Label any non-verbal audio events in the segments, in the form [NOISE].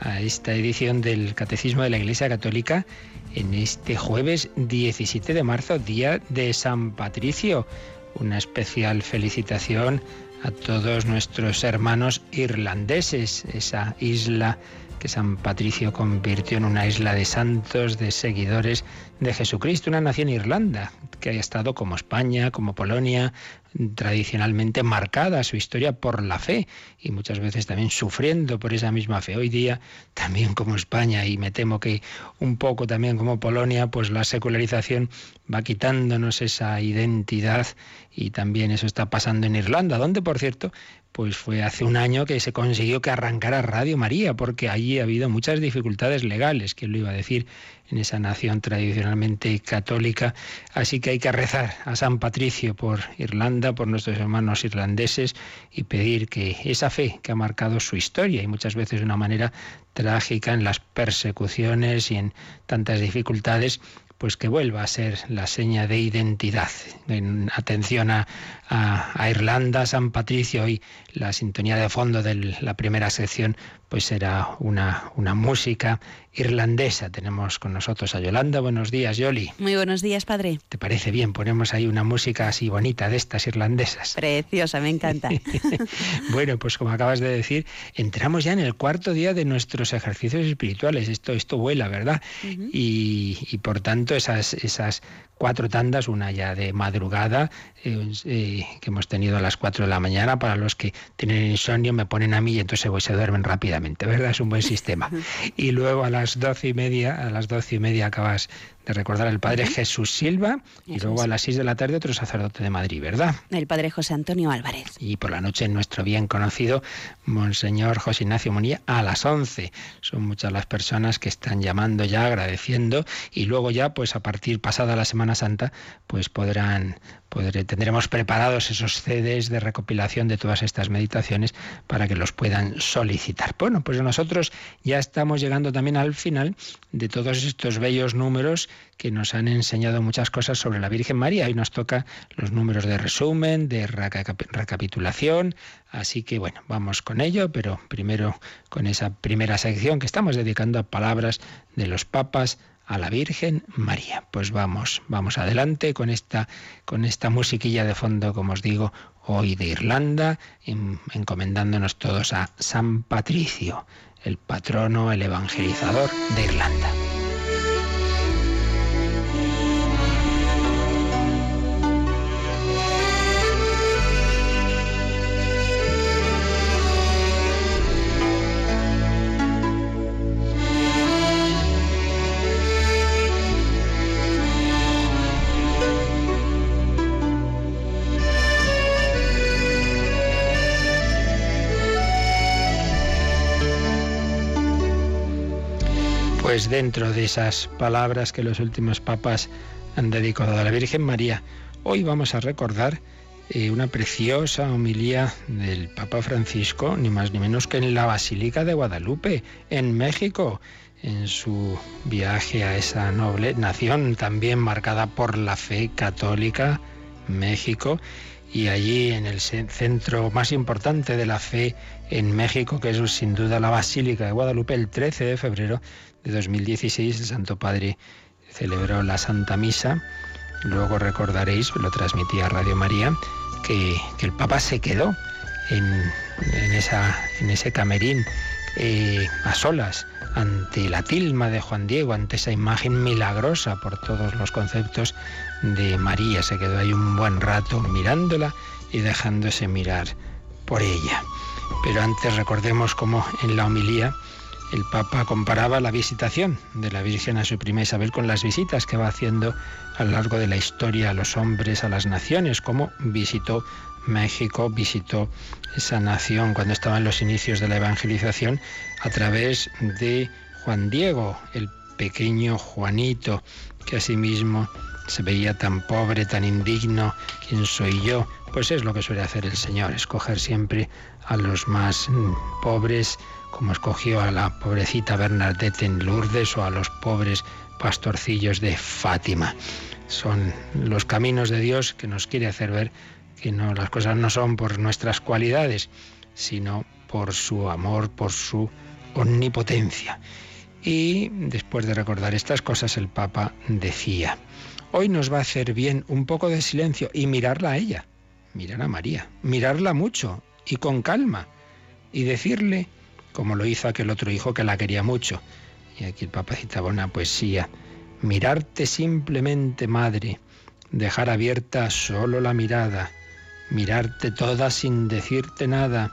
a esta edición del Catecismo de la Iglesia Católica en este jueves 17 de marzo, día de San Patricio. Una especial felicitación a todos nuestros hermanos irlandeses, esa isla que San Patricio convirtió en una isla de santos, de seguidores de Jesucristo, una nación Irlanda que haya estado como España, como Polonia, tradicionalmente marcada su historia por la fe y muchas veces también sufriendo por esa misma fe. Hoy día, también como España y me temo que un poco también como Polonia, pues la secularización va quitándonos esa identidad y también eso está pasando en Irlanda, donde por cierto pues fue hace un año que se consiguió que arrancara Radio María, porque allí ha habido muchas dificultades legales, que lo iba a decir, en esa nación tradicionalmente católica. Así que hay que rezar a San Patricio por Irlanda, por nuestros hermanos irlandeses y pedir que esa fe que ha marcado su historia y muchas veces de una manera trágica en las persecuciones y en tantas dificultades, pues que vuelva a ser la seña de identidad. En atención a, a, Irlanda, San Patricio y la sintonía de fondo de la primera sección, pues será una, una música irlandesa. Tenemos con nosotros a Yolanda. Buenos días, Yoli. Muy buenos días, padre. ¿Te parece bien? Ponemos ahí una música así bonita de estas irlandesas. Preciosa, me encanta. [LAUGHS] bueno, pues como acabas de decir, entramos ya en el cuarto día de nuestros ejercicios espirituales. Esto, esto vuela, ¿verdad? y, y, por tanto, esas, esas cuatro tandas, una ya de madrugada, eh, eh, que hemos tenido a las cuatro de la mañana. Para los que tienen insomnio, me ponen a mí y entonces se duermen rápidamente, ¿verdad? Es un buen [LAUGHS] sistema. y luego a las doce y media, a las doce y media acabas de recordar al padre Jesús Silva y luego a las seis de la tarde otro sacerdote de Madrid, ¿verdad? El padre José Antonio Álvarez. Y por la noche nuestro bien conocido Monseñor José Ignacio Munía a las once. Son muchas las personas que están llamando ya, agradeciendo y luego ya pues a partir pasada la Semana Santa pues podrán tendremos preparados esos CDs de recopilación de todas estas meditaciones para que los puedan solicitar. Bueno, pues nosotros ya estamos llegando también al final de todos estos bellos números que nos han enseñado muchas cosas sobre la Virgen María. Hoy nos toca los números de resumen, de recapitulación, así que bueno, vamos con ello, pero primero con esa primera sección que estamos dedicando a palabras de los papas a la Virgen María. Pues vamos, vamos adelante con esta, con esta musiquilla de fondo, como os digo, hoy de Irlanda, encomendándonos todos a San Patricio, el patrono, el evangelizador de Irlanda. Pues dentro de esas palabras que los últimos papas han dedicado a la Virgen María, hoy vamos a recordar eh, una preciosa homilía del Papa Francisco, ni más ni menos que en la Basílica de Guadalupe, en México, en su viaje a esa noble nación también marcada por la fe católica, México, y allí en el centro más importante de la fe en México, que es sin duda la Basílica de Guadalupe, el 13 de febrero de 2016 el Santo Padre celebró la Santa Misa. Luego recordaréis, lo transmitía Radio María, que, el Papa se quedó en, esa, en ese camerín eh, a solas ante la tilma de Juan Diego, ante esa imagen milagrosa por todos los conceptos de María. Se quedó ahí un buen rato mirándola y dejándose mirar por ella. Pero antes recordemos cómo en la homilía el Papa comparaba la visitación de la Virgen a su prima Isabel con las visitas que va haciendo a lo largo de la historia a los hombres, a las naciones, como visitó México, visitó esa nación cuando estaba en los inicios de la evangelización a través de Juan Diego, el pequeño Juanito, que a sí mismo se veía tan pobre, tan indigno, ¿quién soy yo? Pues es lo que suele hacer el Señor, escoger siempre a los más mm, pobres, como escogió a la pobrecita Bernadette en Lourdes o a los pobres pastorcillos de Fátima. Son los caminos de Dios que nos quiere hacer ver que no, las cosas no son por nuestras cualidades, sino por su amor, por su omnipotencia. Y después de recordar estas cosas, el Papa decía, hoy nos va a hacer bien un poco de silencio y mirarla a ella, mirar a María, mirarla mucho y con calma, y decirle, como lo hizo aquel otro hijo que la quería mucho, y aquí el Papa citaba una poesía, mirarte simplemente, madre, dejar abierta solo la mirada, mirarte toda sin decirte nada,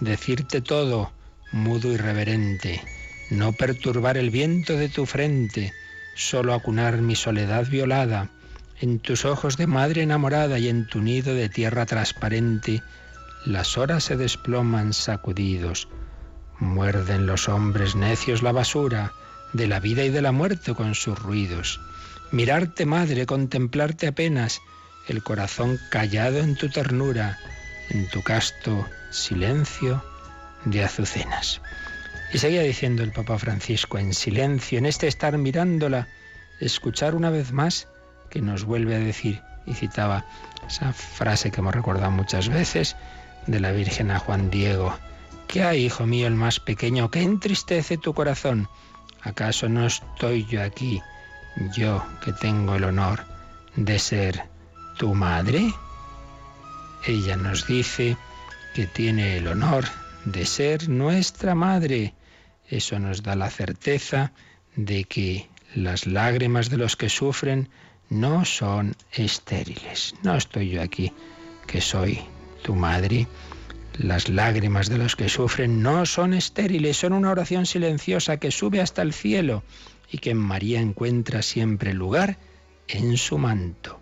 decirte todo, mudo y reverente, no perturbar el viento de tu frente, solo acunar mi soledad violada, en tus ojos de madre enamorada y en tu nido de tierra transparente, las horas se desploman sacudidos, muerden los hombres necios la basura de la vida y de la muerte con sus ruidos. Mirarte, madre, contemplarte apenas, el corazón callado en tu ternura, en tu casto silencio de azucenas. Y seguía diciendo el Papa Francisco, en silencio, en este estar mirándola, escuchar una vez más que nos vuelve a decir, y citaba esa frase que hemos recordado muchas veces de la Virgen a Juan Diego, ¿qué hay, hijo mío, el más pequeño, que entristece tu corazón? ¿Acaso no estoy yo aquí, yo que tengo el honor de ser tu madre? Ella nos dice que tiene el honor de ser nuestra madre. Eso nos da la certeza de que las lágrimas de los que sufren no son estériles. No estoy yo aquí, que soy tu madre. Las lágrimas de los que sufren no son estériles, son una oración silenciosa que sube hasta el cielo y que en María encuentra siempre lugar en su manto.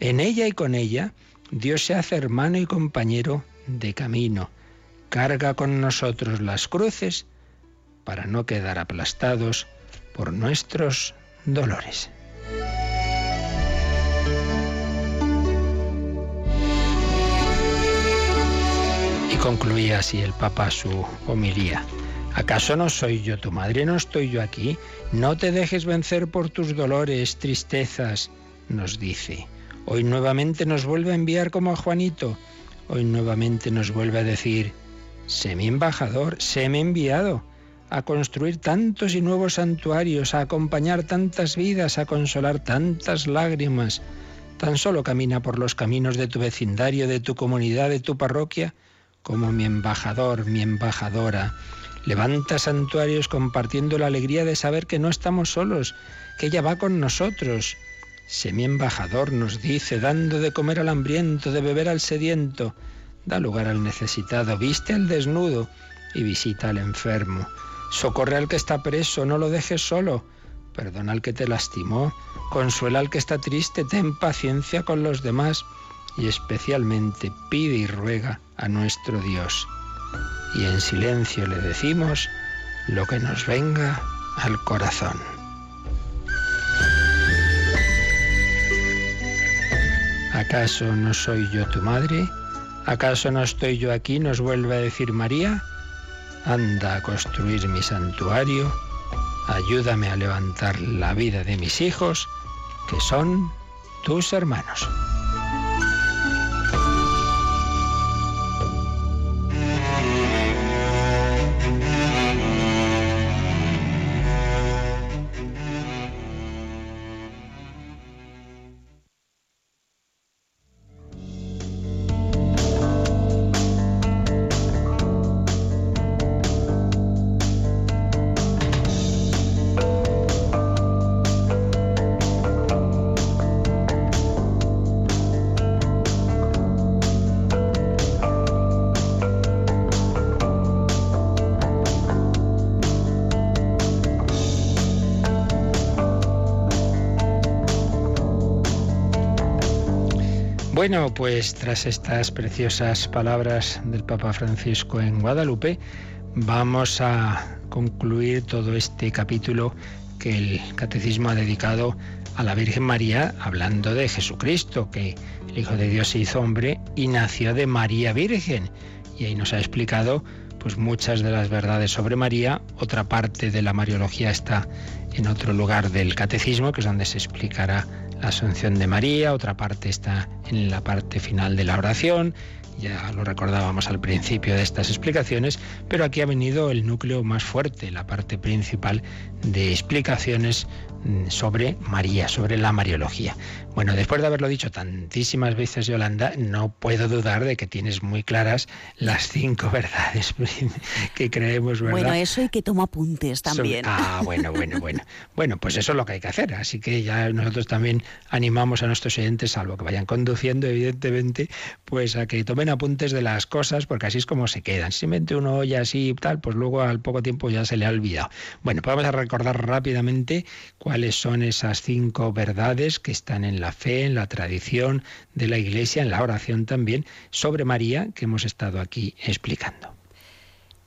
En ella y con ella, Dios se hace hermano y compañero de camino. Carga con nosotros las cruces para no quedar aplastados por nuestros dolores. Concluía así el Papa su homilía. ¿Acaso no soy yo tu madre? ¿No estoy yo aquí? No te dejes vencer por tus dolores, tristezas, nos dice. Hoy nuevamente nos vuelve a enviar como a Juanito. Hoy nuevamente nos vuelve a decir, sé mi embajador, sé mi enviado a construir tantos y nuevos santuarios, a acompañar tantas vidas, a consolar tantas lágrimas. Tan solo camina por los caminos de tu vecindario, de tu comunidad, de tu parroquia, como mi embajador, mi embajadora. Levanta santuarios compartiendo la alegría de saber que no estamos solos, que ella va con nosotros. Sé mi embajador, nos dice, dando de comer al hambriento, de beber al sediento. Da lugar al necesitado, viste al desnudo y visita al enfermo. Socorre al que está preso, no lo dejes solo. Perdona al que te lastimó, consuela al que está triste, ten paciencia con los demás y especialmente pide y ruega a nuestro Dios. Y en silencio le decimos lo que nos venga al corazón. ¿Acaso no soy yo tu madre? ¿Acaso no estoy yo aquí? Nos vuelve a decir María. Anda a construir mi santuario, ayúdame a levantar la vida de mis hijos, que son tus hermanos. Bueno, pues tras estas preciosas palabras del Papa Francisco en Guadalupe, vamos a concluir todo este capítulo que el catecismo ha dedicado a la Virgen María hablando de Jesucristo, que el Hijo de Dios se hizo hombre y nació de María Virgen. Y ahí nos ha explicado pues muchas de las verdades sobre María. Otra parte de la Mariología está en otro lugar del Catecismo, que es donde se explicará la Asunción de María. Otra parte está en la parte final de la oración ya lo recordábamos al principio de estas explicaciones, pero aquí ha venido el núcleo más fuerte, la parte principal de explicaciones sobre María, sobre la Mariología. Bueno, después de haberlo dicho tantísimas veces, Yolanda, no puedo dudar de que tienes muy claras las cinco verdades [LAUGHS] que creemos, ¿verdad? Bueno, eso y que toma apuntes también. ah, bueno, bueno, bueno. Bueno, pues eso es lo que hay que hacer. Así que ya nosotros también animamos a nuestros oyentes, salvo que vayan conduciendo, evidentemente, pues a que tomen apuntes de las cosas, porque así es como se quedan. Si mete uno oye así y tal, pues luego al poco tiempo ya se le ha olvidado. Bueno, pues vamos a recordar rápidamente cuáles son esas cinco verdades que están en la fe, en la tradición de la Iglesia, en la oración también, sobre María, que hemos estado aquí explicando.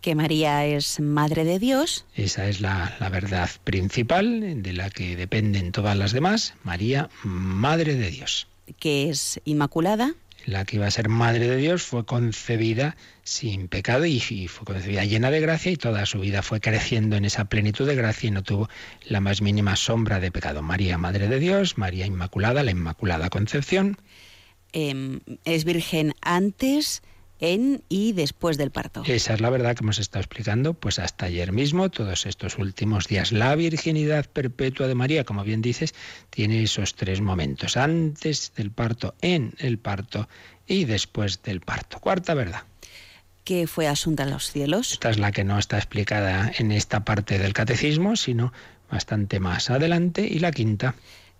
Que María es Madre de Dios. Esa es la, la verdad principal de la que dependen todas las demás. María, Madre de Dios. Que es Inmaculada la que iba a ser madre de Dios, fue concebida sin pecado y, fue concebida llena de gracia y toda su vida fue creciendo en esa plenitud de gracia y no tuvo la más mínima sombra de pecado. María, Madre de Dios, María Inmaculada, la Inmaculada Concepción. Em, es virgen antes, en y después del parto. Esa es la verdad que hemos estado explicando pues hasta ayer mismo, todos estos últimos días. La virginidad perpetua de María, como bien dices, tiene esos tres momentos, antes del parto, en el parto y después del parto. Cuarta verdad. Que fue asunta a los cielos. Esta es la que no está explicada en esta parte del catecismo, sino bastante más adelante. Y la quinta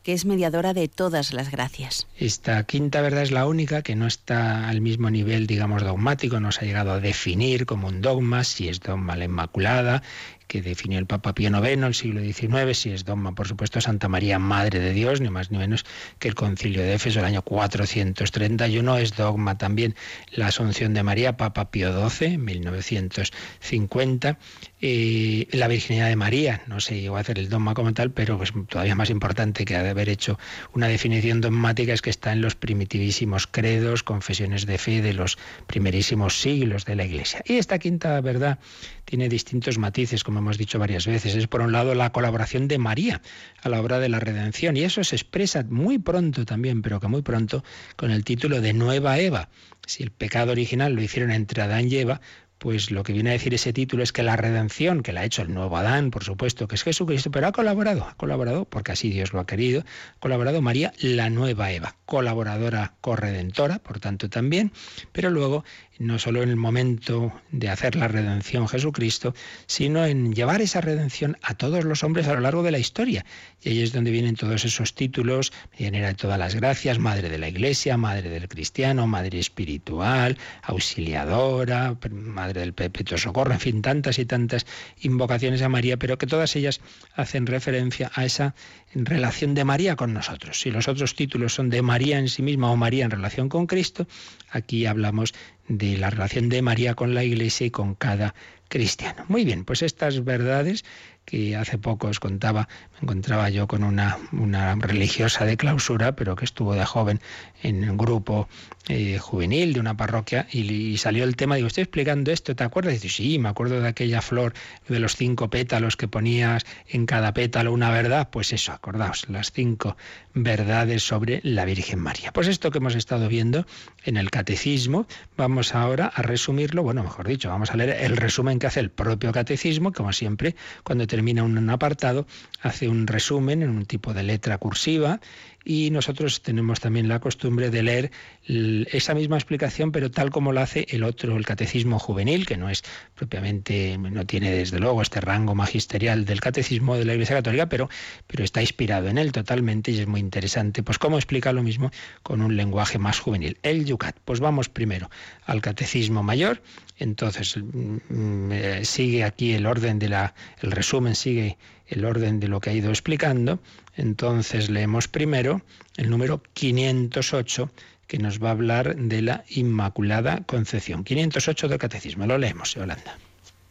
que es mediadora de todas las gracias. Esta quinta verdad es la única que no está al mismo nivel, digamos, dogmático, no se ha llegado a definir como un dogma, si es dogma la Inmaculada, que definió el Papa Pío IX el siglo XIX, si es dogma, por supuesto, Santa María, Madre de Dios, ni más ni menos que el Concilio de Éfeso el año 431, es dogma también la Asunción de María, Papa Pío XII, 1950, eh, la virginidad de María, no se llegó a hacer el dogma como tal, pero es todavía más importante que haber hecho una definición dogmática es que está en los primitivísimos credos, confesiones de fe de los primerísimos siglos de la Iglesia. Y esta quinta verdad tiene distintos matices, como hemos dicho varias veces. Es por un lado la colaboración de María a la obra de la redención y eso se expresa muy pronto también, pero que muy pronto, con el título de Nueva Eva. Si el pecado original lo hicieron entre Adán y Eva, pues lo que viene a decir ese título es que la redención, que la ha hecho el nuevo Adán, por supuesto, que es Jesucristo, pero ha colaborado, ha colaborado, porque así Dios lo ha querido, ha colaborado María, la nueva Eva, colaboradora corredentora, por tanto también, pero luego no solo en el momento de hacer la redención Jesucristo, sino en llevar esa redención a todos los hombres a lo largo de la historia. Y ahí es donde vienen todos esos títulos, medianera de todas las gracias, Madre de la Iglesia, Madre del Cristiano, Madre Espiritual, Auxiliadora, Madre del Perpetuo Socorro, en fin, tantas y tantas invocaciones a María, pero que todas ellas hacen referencia a esa relación de María con nosotros. Si los otros títulos son de María en sí misma o María en relación con Cristo, aquí hablamos de la relación de María con la Iglesia y con cada cristiano. Muy bien, pues estas verdades que hace poco os contaba, me encontraba yo con una, una religiosa de clausura, pero que estuvo de joven en un grupo eh, juvenil de una parroquia y, salió el tema, digo, estoy explicando esto, ¿te acuerdas? Dice, sí, me acuerdo de aquella flor de los cinco pétalos que ponías en cada pétalo una verdad, pues eso, acordaos, las cinco verdades sobre la Virgen María. Pues esto que hemos estado viendo en el catecismo, vamos ahora a resumirlo, bueno, mejor dicho, vamos a leer el resumen que hace el propio catecismo, como siempre, cuando termina un apartado, hace un resumen en un tipo de letra cursiva y nosotros tenemos también la costumbre de leer esa misma explicación, pero tal como lo hace el otro, el catecismo juvenil, que no es propiamente, no tiene desde luego este rango magisterial del catecismo de la Iglesia Católica, pero, pero está inspirado en él totalmente y es muy interesante. Pues cómo explica lo mismo con un lenguaje más juvenil. El Yucat. Pues vamos primero al catecismo mayor. Entonces mm, eh, sigue aquí el orden de la, el resumen sigue el orden de lo que ha ido explicando. Entonces leemos primero el número 508 que nos va a hablar de la Inmaculada Concepción. 508 del Catecismo. Lo leemos, Yolanda.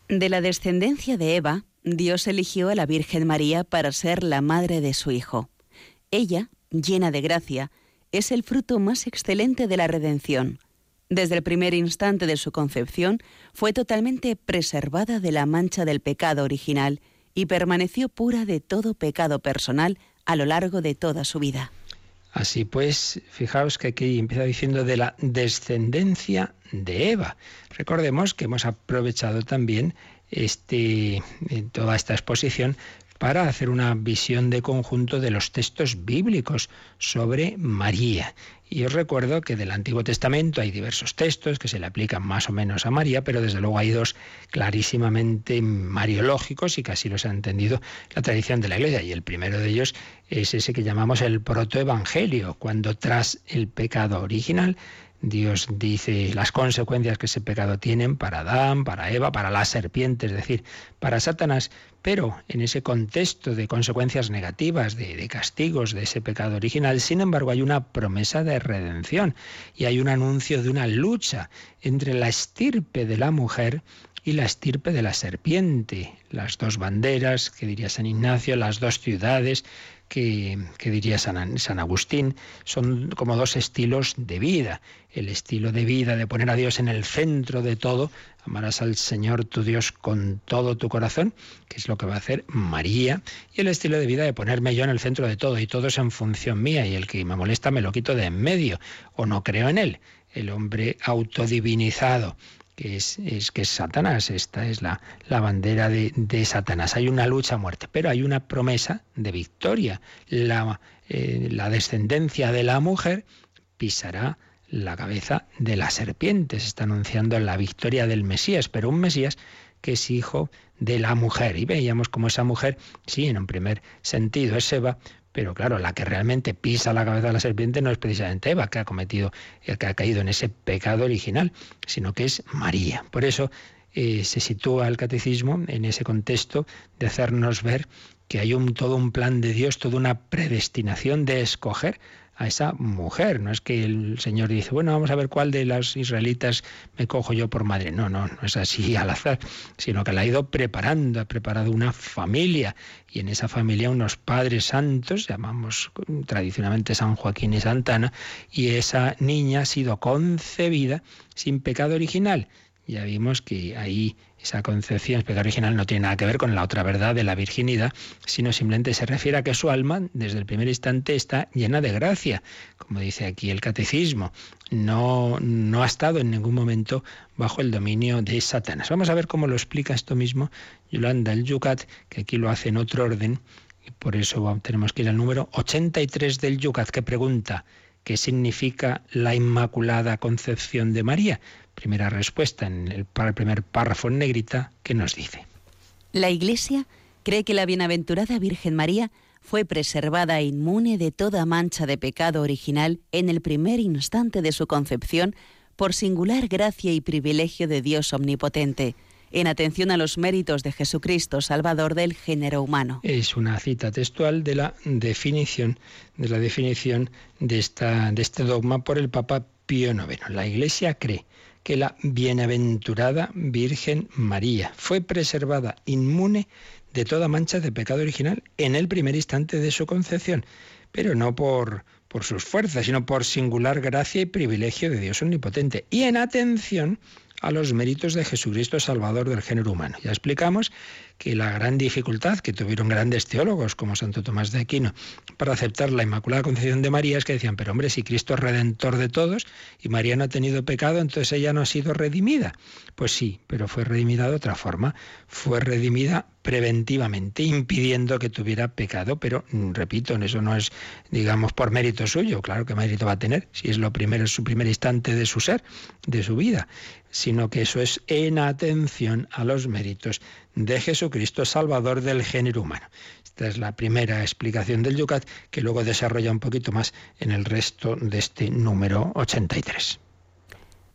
De la descendencia de Eva, Dios eligió a la Virgen María para ser la madre de su Hijo. Ella, llena de gracia, es el fruto más excelente de la redención. Desde el primer instante de su concepción fue totalmente preservada de la mancha del pecado original y permaneció pura de todo pecado personal a lo largo de toda su vida. Así pues, fijaos que aquí empieza diciendo de la descendencia de Eva. Recordemos que hemos aprovechado también este, eh, toda esta exposición para hacer una visión de conjunto de los textos bíblicos sobre María. Y os recuerdo que del Antiguo Testamento hay diversos textos que se le aplican más o menos a María, pero desde luego hay dos clarísimamente mariológicos y casi los ha entendido la tradición de la Iglesia. Y el primero de ellos es ese que llamamos el protoevangelio, cuando tras el pecado original Dios dice las consecuencias que ese pecado tienen para Adán, para Eva, para la serpiente, es decir, para Satanás, pero en ese contexto de consecuencias negativas, de, de, castigos de ese pecado original, sin embargo hay una promesa de redención y hay un anuncio de una lucha entre la estirpe de la mujer y la estirpe de la serpiente, las dos banderas, que diría San Ignacio, las dos ciudades, que, diría San, San, Agustín, son como dos estilos de vida. El estilo de vida de poner a Dios en el centro de todo, amarás al Señor tu Dios con todo tu corazón, que es lo que va a hacer María, y el estilo de vida de ponerme yo en el centro de todo y todo es en función mía y el que me molesta me lo quito de en medio o no creo en él. El hombre autodivinizado, que es, que es Satanás. Esta es la, la bandera de, de, Satanás. Hay una lucha a muerte, pero hay una promesa de victoria. La, eh, la descendencia de la mujer pisará la cabeza de la serpiente. Se está anunciando la victoria del Mesías, pero un Mesías que es hijo de la mujer. Y veíamos como esa mujer, sí, en un primer sentido es Eva, pero claro, la que realmente pisa la cabeza de la serpiente no es precisamente Eva, que ha cometido, que ha caído en ese pecado original, sino que es María. Por eso eh, se sitúa el catecismo en ese contexto de hacernos ver que hay un, todo un plan de Dios, toda una predestinación de escoger a esa mujer. No es que el Señor dice, bueno, vamos a ver cuál de las israelitas me cojo yo por madre. No, no, no es así al azar, sino que la ha ido preparando, ha preparado una familia y en esa familia unos padres santos, llamamos tradicionalmente San Joaquín y Santana, y esa niña ha sido concebida sin pecado original. Ya vimos que ahí esa concepción, pecado original, no tiene nada que ver con la otra verdad de la virginidad, sino simplemente se refiere a que su alma, desde el primer instante, está llena de gracia, como dice aquí el catecismo. No, no ha estado en ningún momento bajo el dominio de Satanás. Vamos a ver cómo lo explica esto mismo Yolanda el Yucat, que aquí lo hace en otro orden, y por eso tenemos que ir al número 83 del Yucat, que pregunta, ¿qué significa la Inmaculada Concepción de María? Primera respuesta en el, primer párrafo en negrita que nos dice. La Iglesia cree que la bienaventurada Virgen María fue preservada inmune de toda mancha de pecado original en el primer instante de su concepción por singular gracia y privilegio de Dios omnipotente, en atención a los méritos de Jesucristo, Salvador del género humano. Es una cita textual de la definición de la definición de, esta, de este dogma por el Papa Pío IX. La Iglesia cree que la bienaventurada Virgen María fue preservada inmune de toda mancha de pecado original en el primer instante de su concepción, pero no por, por sus fuerzas, sino por singular gracia y privilegio de Dios omnipotente, y en atención a los méritos de Jesucristo Salvador del género humano. Ya explicamos que la gran dificultad que tuvieron grandes teólogos como Santo Tomás de Aquino para aceptar la Inmaculada Concepción de María es que decían, pero hombre, si Cristo es redentor de todos y María no ha tenido pecado, entonces ella no ha sido redimida. Pues sí, pero fue redimida de otra forma. Fue redimida preventivamente, impidiendo que tuviera pecado, pero mm, repito, eso no es, digamos, por mérito suyo, claro que mérito va a tener, si es lo primero, es su primer instante de su ser, de su vida, sino que eso es en atención a los méritos de Jesucristo, Salvador del género humano. Esta es la primera explicación del Yucat, que luego desarrolla un poquito más en el resto de este número 83.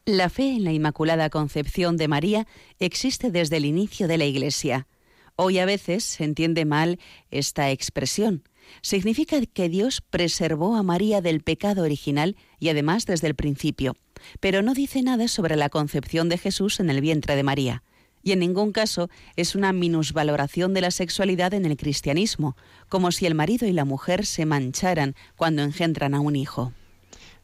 La fe en la Inmaculada Concepción de María existe desde el inicio de la Iglesia. Hoy a veces se entiende mal esta expresión. Significa que Dios preservó a María del pecado original y además desde el principio, pero no dice nada sobre la concepción de Jesús en el vientre de María. Y en ningún caso es una minusvaloración de la sexualidad en el cristianismo, como si el marido y la mujer se mancharan cuando engendran a un hijo.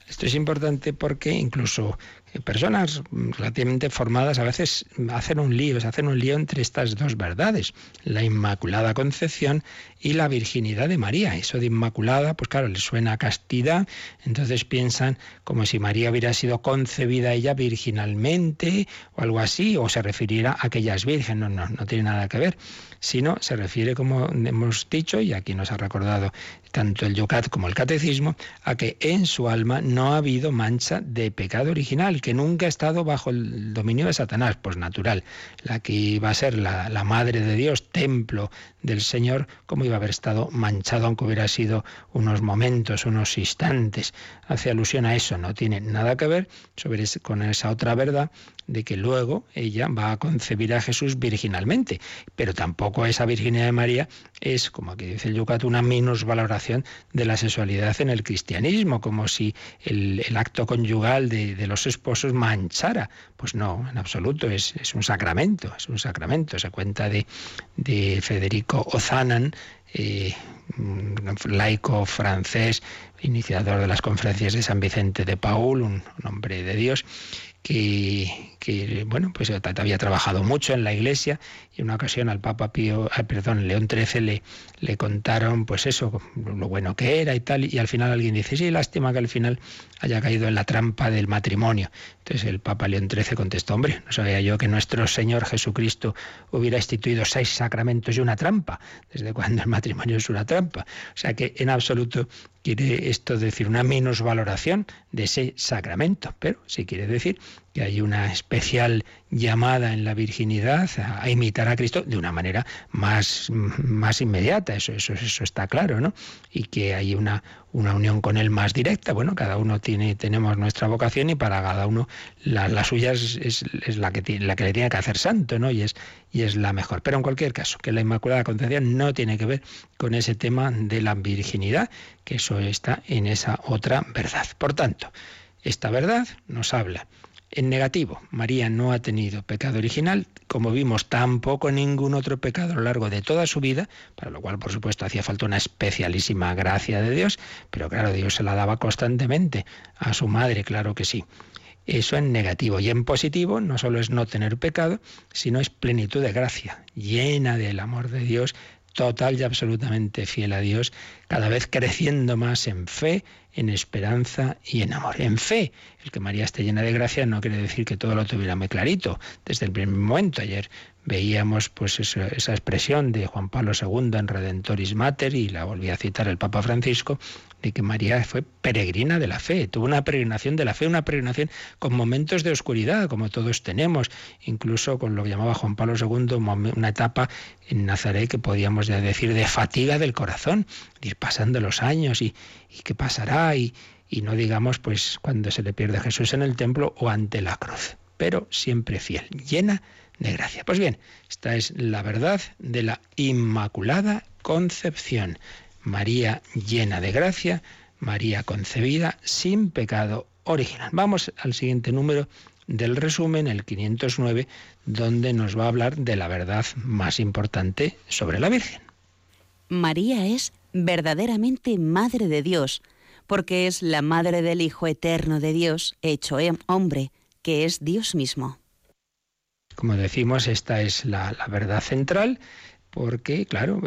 Esto es importante porque incluso personas relativamente formadas a veces hacen un lío, se hacen un lío entre estas dos verdades, la Inmaculada Concepción y la virginidad de María. Eso de Inmaculada, pues claro, les suena a castidad, entonces piensan como si María hubiera sido concebida ella virginalmente o algo así, o se refiriera a aquellas virgen. No, no, no tiene nada que ver sino se refiere, como hemos dicho, y aquí nos ha recordado tanto el Yocat como el Catecismo, a que en su alma no ha habido mancha de pecado original, que nunca ha estado bajo el dominio de Satanás, pues natural, la que iba a ser la, Madre de Dios, templo del Señor, como iba a haber estado manchado, aunque hubiera sido unos momentos, unos instantes. Hace alusión a eso, no tiene nada que ver sobre con esa otra verdad de que luego ella va a concebir a Jesús virginalmente, pero tampoco esa virginidad de María es, como aquí dice el Yucat, una minusvaloración de la sexualidad en el cristianismo, como si el, acto conyugal de, los esposos manchara. Pues no, en absoluto, es, un sacramento, es un sacramento. Se cuenta de, de Federico Ozanan, eh, laico francés, iniciador de las conferencias de San Vicente de Paul, un hombre de Dios, que, bueno, pues había trabajado mucho en la iglesia y una ocasión al Papa Pío, ah, perdón, León XIII le, le contaron pues eso, lo bueno que era y tal, y al final alguien dice, sí, lástima que al final haya caído en la trampa del matrimonio. Entonces el Papa León XIII contestó, hombre, no sabía yo que nuestro Señor Jesucristo hubiera instituido seis sacramentos y una trampa, desde cuando el matrimonio es una trampa. O sea que en absoluto quiere esto decir una valoración de ese sacramento, pero sí quiere decir que hay una especial llamada en la virginidad a, imitar a Cristo de una manera más, más inmediata, eso, eso, eso está claro, ¿no? Y que hay una, una unión con Él más directa. Bueno, cada uno tiene, tenemos nuestra vocación y para cada uno la, suya es, la, que, la que le tiene que hacer santo, ¿no? Y es, y es la mejor. Pero en cualquier caso, que la Inmaculada Concepción no tiene que ver con ese tema de la virginidad, que eso está en esa otra verdad. Por tanto, esta verdad nos habla en negativo, María no ha tenido pecado original, como vimos, tampoco ningún otro pecado a lo largo de toda su vida, para lo cual, por supuesto, hacía falta una especialísima gracia de Dios, pero claro, Dios se la daba constantemente a su madre, claro que sí. Eso en negativo. Y en positivo no solo es no tener pecado, sino es plenitud de gracia, llena del amor de Dios, total y absolutamente fiel a Dios, cada vez creciendo más en fe, en esperanza y en amor. En fe, el que María esté llena de gracia no quiere decir que todo lo tuviera muy clarito desde el primer momento. Ayer veíamos pues esa, expresión de Juan Pablo II en Redentoris Mater y la volví a citar el Papa Francisco de que María fue peregrina de la fe, tuvo una peregrinación de la fe, una peregrinación con momentos de oscuridad, como todos tenemos, incluso con lo que llamaba Juan Pablo II una etapa en Nazaret que podíamos decir de fatiga del corazón, pasando los años y, qué pasará y, y no digamos pues cuando se le pierde Jesús en el templo o ante la cruz, pero siempre fiel, llena de gracia. Pues bien, esta es la verdad de la Inmaculada Concepción. María llena de gracia, María concebida sin pecado original. Vamos al siguiente número del resumen, el 509, donde nos va a hablar de la verdad más importante sobre la Virgen. María es verdaderamente Madre de Dios, porque es la Madre del Hijo Eterno de Dios, hecho hombre, que es Dios mismo. Como decimos, esta es la, verdad central porque, claro,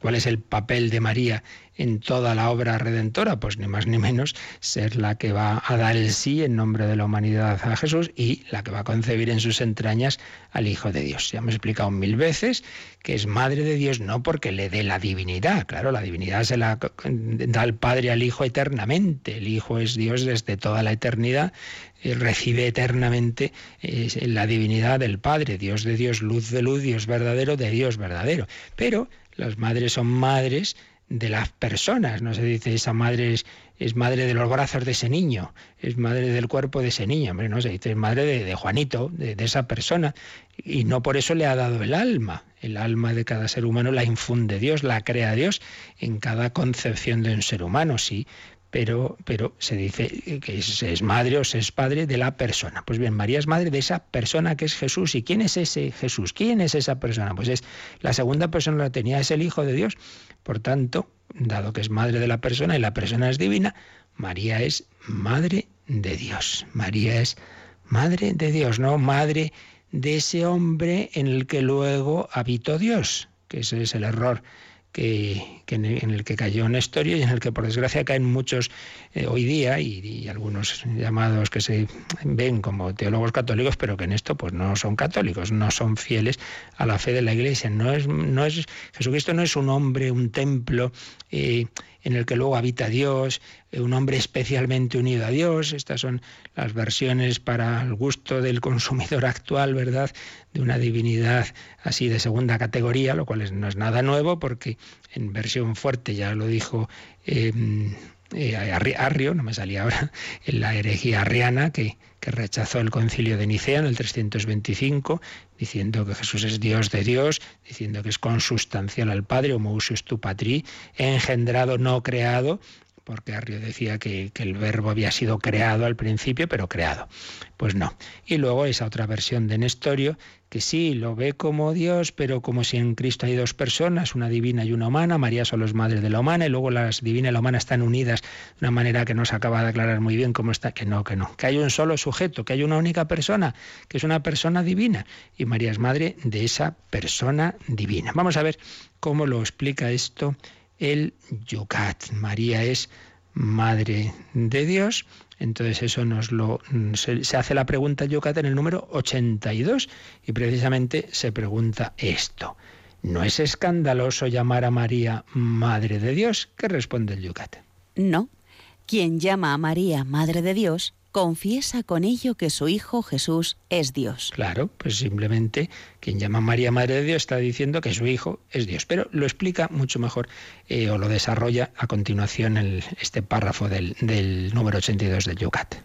¿cuál es el papel de María en toda la obra redentora? Pues ni más ni menos ser la que va a dar el sí en nombre de la humanidad a Jesús y la que va a concebir en sus entrañas al Hijo de Dios. Ya hemos explicado mil veces que es Madre de Dios no porque le dé la divinidad, claro, la divinidad se la da el Padre al Hijo eternamente, el Hijo es Dios desde toda la eternidad, recibe eternamente eh, la divinidad del Padre, Dios de Dios, luz de luz, Dios verdadero de Dios verdadero. Pero las madres son madres de las personas, no se dice esa madre es, madre de los brazos de ese niño, es madre del cuerpo de ese niño, hombre, no se dice es madre de, Juanito, de, de, esa persona, y no por eso le ha dado el alma, el alma de cada ser humano la infunde Dios, la crea Dios en cada concepción de un ser humano, sí, pero, pero se dice que es, es, madre o se es padre de la persona. Pues bien, María es madre de esa persona que es Jesús. ¿Y quién es ese Jesús? ¿Quién es esa persona? Pues es la segunda persona la tenía, es el Hijo de Dios. Por tanto, dado que es madre de la persona y la persona es divina, María es madre de Dios. María es madre de Dios, no madre de ese hombre en el que luego habitó Dios, que ese es el error que, en, el, que cayó Nestorio y en el que por desgracia caen muchos eh, hoy día y, algunos llamados que se ven como teólogos católicos, pero que en esto pues no son católicos, no son fieles a la fe de la Iglesia. No es, no es Jesucristo no es un hombre, un templo. Eh, en el que luego habita Dios, eh, un hombre especialmente unido a Dios. Estas son las versiones para el gusto del consumidor actual, ¿verdad? De una divinidad así de segunda categoría, lo cual no es nada nuevo porque en versión fuerte ya lo dijo em, eh, Arrio, no me salía ahora, [LAUGHS] en la herejía arriana que, que rechazó el concilio de Nicea en el 325, diciendo que Jesús es Dios de Dios, diciendo que es consustancial al Padre, homoousius tu patri, engendrado, no creado, porque Arrio decía que, el verbo había sido creado al principio, pero creado. Pues no. Y luego esa otra versión de Nestorio, que sí, lo ve como Dios, pero como si en Cristo hay dos personas, una divina y una humana, María solo es madre de la humana, y luego las divina y la humana están unidas de una manera que no se acaba de aclarar muy bien cómo está, que no, que no, que hay un solo sujeto, que hay una única persona, que es una persona divina, y María es madre de esa persona divina. Vamos a ver cómo lo explica esto el Yucat. María es Madre de Dios. Entonces eso nos lo se, hace la pregunta Yucat en el número 82 y precisamente se pregunta esto. ¿No es escandaloso llamar a María Madre de Dios? ¿Qué responde el Yucat? No. Quien llama a María Madre de Dios confiesa con ello que su Hijo Jesús es Dios. Claro, pues simplemente quien llama a María Madre de Dios está diciendo que su Hijo es Dios, pero lo explica mucho mejor eh, o lo desarrolla a continuación el, este párrafo del, del número 82 del Yucat.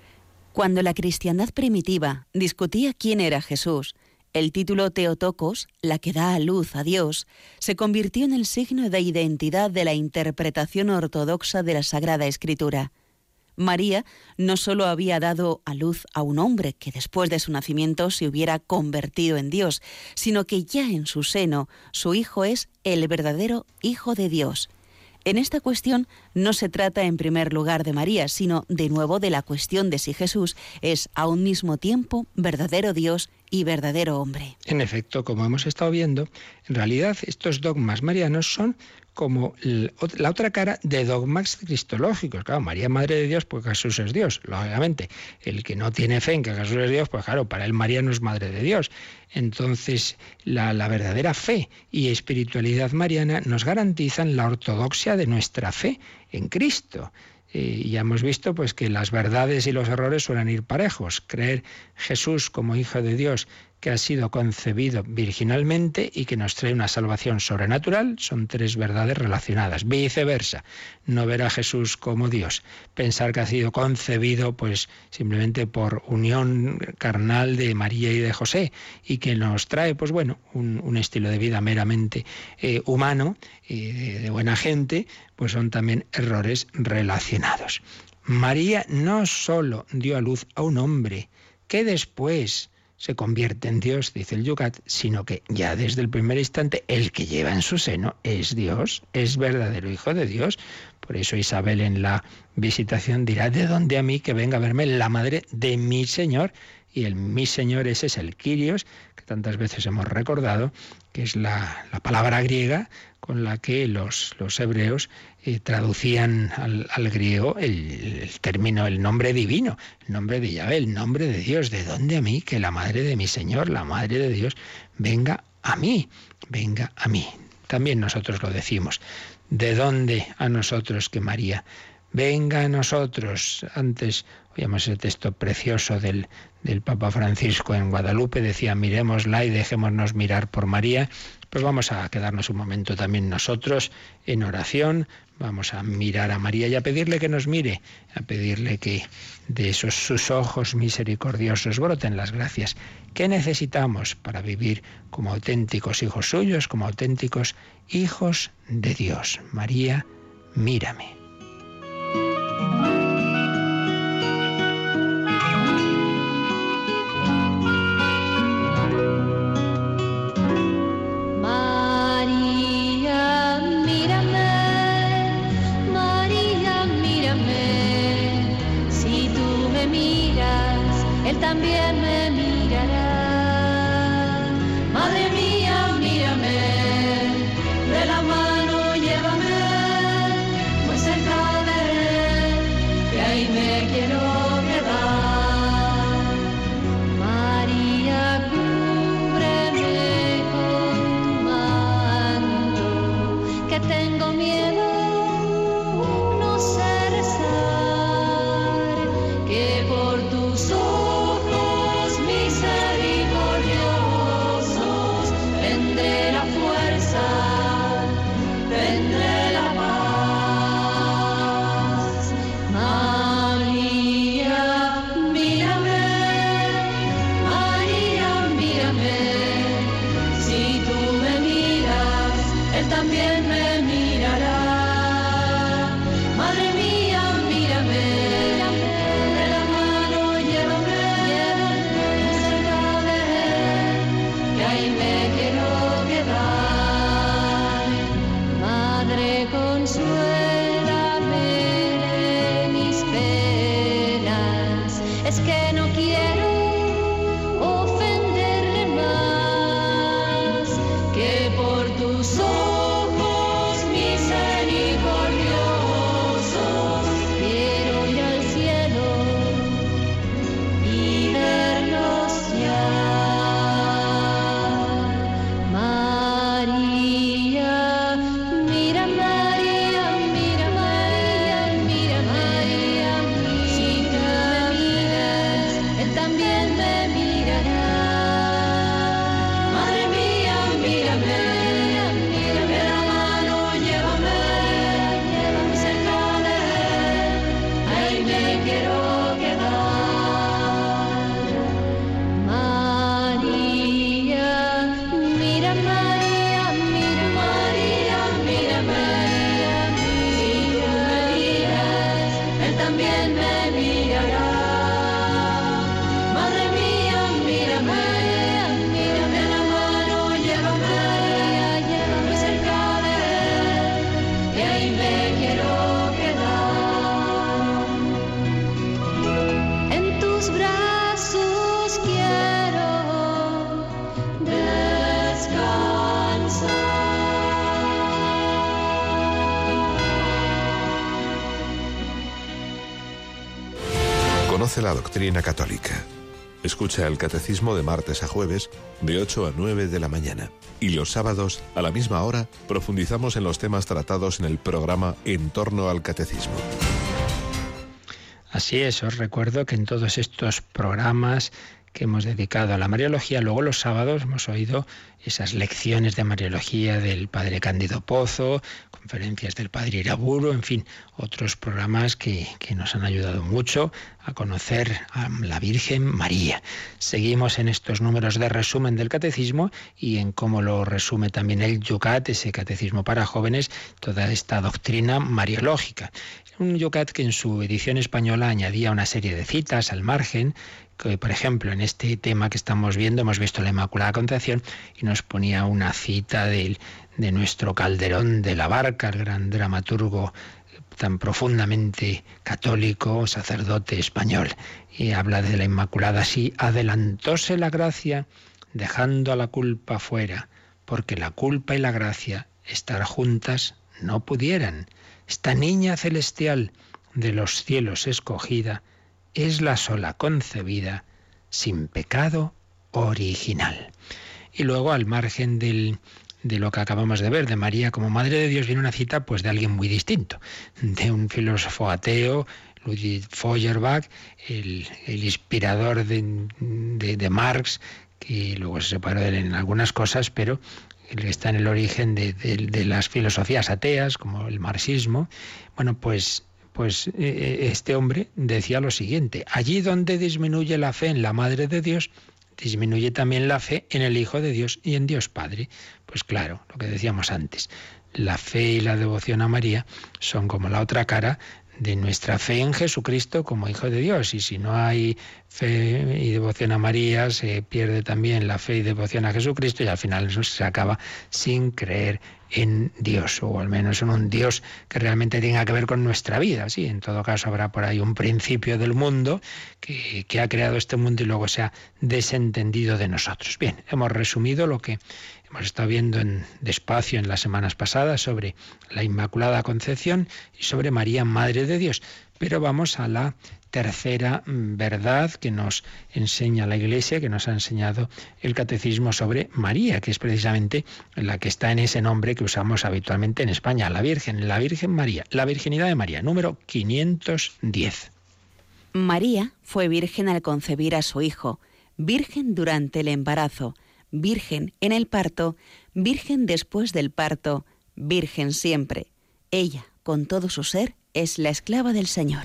Cuando la cristiandad primitiva discutía quién era Jesús, el título Teotocos, la que da a luz a Dios, se convirtió en el signo de identidad de la interpretación ortodoxa de la Sagrada Escritura. María no solo había dado a luz a un hombre que después de su nacimiento se hubiera convertido en Dios, sino que ya en su seno su Hijo es el verdadero Hijo de Dios. En esta cuestión no se trata en primer lugar de María, sino de nuevo de la cuestión de si Jesús es a un mismo tiempo verdadero Dios y verdadero hombre. En efecto, como hemos estado viendo, en realidad estos dogmas marianos son como la otra cara de dogmas cristológicos. Claro, María Madre de Dios, pues Jesús es Dios, lógicamente. El que no tiene fe en que Jesús es Dios, pues claro, para él María no es Madre de Dios. Entonces, la, la verdadera fe y espiritualidad mariana nos garantizan la ortodoxia de nuestra fe en Cristo. Eh, y ya hemos visto pues que las verdades y los errores suelen ir parejos. Creer Jesús como Hijo de Dios que ha sido concebido virginalmente y que nos trae una salvación sobrenatural, son tres verdades relacionadas. Viceversa, no ver a Jesús como Dios, pensar que ha sido concebido pues simplemente por unión carnal de María y de José y que nos trae pues bueno, un, estilo de vida meramente eh, humano y de buena gente, pues son también errores relacionados. María no solo dio a luz a un hombre, que después se convierte en Dios, dice el Yucat, sino que ya desde el primer instante el que lleva en su seno es Dios, es verdadero Hijo de Dios. Por eso Isabel en la visitación dirá, ¿de dónde a mí que venga a verme la madre de mi Señor? Y el mi Señor ese es el Kyrios, que tantas veces hemos recordado, que es la, la palabra griega con la que los, los hebreos eh, traducían al, griego el, término, el nombre divino, el nombre de Yahvé, el nombre de Dios. ¿De dónde a mí que la madre de mi Señor, la madre de Dios, venga a mí? Venga a mí. También nosotros lo decimos. ¿De dónde a nosotros que María venga a nosotros? Antes oíamos el texto precioso del, del Papa Francisco en Guadalupe, decía, miremosla y dejémonos mirar por María. Pues vamos a quedarnos un momento también nosotros en oración, vamos a mirar a María y a pedirle que nos mire, a pedirle que de esos sus ojos misericordiosos broten las gracias que necesitamos para vivir como auténticos hijos suyos, como auténticos hijos de Dios. María, mírame. La doctrina católica. Escucha el catecismo de martes a jueves de 8 a 9 de la mañana. Y los sábados, a la misma hora, profundizamos en los temas tratados en el programa En torno al catecismo. Así es, os recuerdo que en todos estos programas que hemos dedicado a la Mariología, luego los sábados hemos oído esas lecciones de Mariología del Padre Cándido Pozo, conferencias del Padre Iraburo, en fin, otros programas que, que nos han ayudado mucho a conocer a la Virgen María. Seguimos en estos números de resumen del catecismo y en cómo lo resume también el Yucat, ese catecismo para jóvenes, toda esta doctrina mariológica. Un Yucat que en su edición española añadía una serie de citas al margen, por ejemplo en este tema que estamos viendo hemos visto la Inmaculada Concepción y nos ponía una cita de, de nuestro Calderón de la Barca, el gran dramaturgo tan profundamente católico, sacerdote español, y habla de la Inmaculada así, adelantóse la gracia dejando a la culpa fuera, porque la culpa y la gracia estar juntas no pudieran. Esta niña celestial de los cielos escogida es la sola concebida sin pecado original. Y luego al margen del, de lo que acabamos de ver, de María como Madre de Dios, viene una cita pues de alguien muy distinto, de un filósofo ateo, Ludwig Feuerbach, el, el inspirador de, de, Marx, que luego se separó de él en algunas cosas, pero está en el origen de, de las filosofías ateas, como el marxismo. Bueno, pues pues este hombre decía lo siguiente, allí donde disminuye la fe en la Madre de Dios, disminuye también la fe en el Hijo de Dios y en Dios Padre. Pues claro, lo que decíamos antes, la fe y la devoción a María son como la otra cara de nuestra fe en Jesucristo como Hijo de Dios. Y si no hay fe y devoción a María, se pierde también la fe y devoción a Jesucristo y al final se acaba sin creer en Dios, o al menos en un Dios que realmente tenga que ver con nuestra vida. Sí, en todo caso habrá por ahí un principio del mundo que, que ha creado este mundo y luego se ha desentendido de nosotros. Bien, hemos resumido lo que hemos estado viendo en despacio en las semanas pasadas sobre la Inmaculada Concepción y sobre María, Madre de Dios. Pero vamos a la tercera mm, verdad que nos enseña la Iglesia, que nos ha enseñado el Catecismo sobre María, que es precisamente la que está en ese nombre que usamos habitualmente en España, la Virgen, la Virgen María, la Virginidad de María, número 510. María fue virgen al concebir a su hijo, virgen durante el embarazo, virgen en el parto, virgen después del parto, virgen siempre. Ella, con todo su ser, es la esclava del Señor.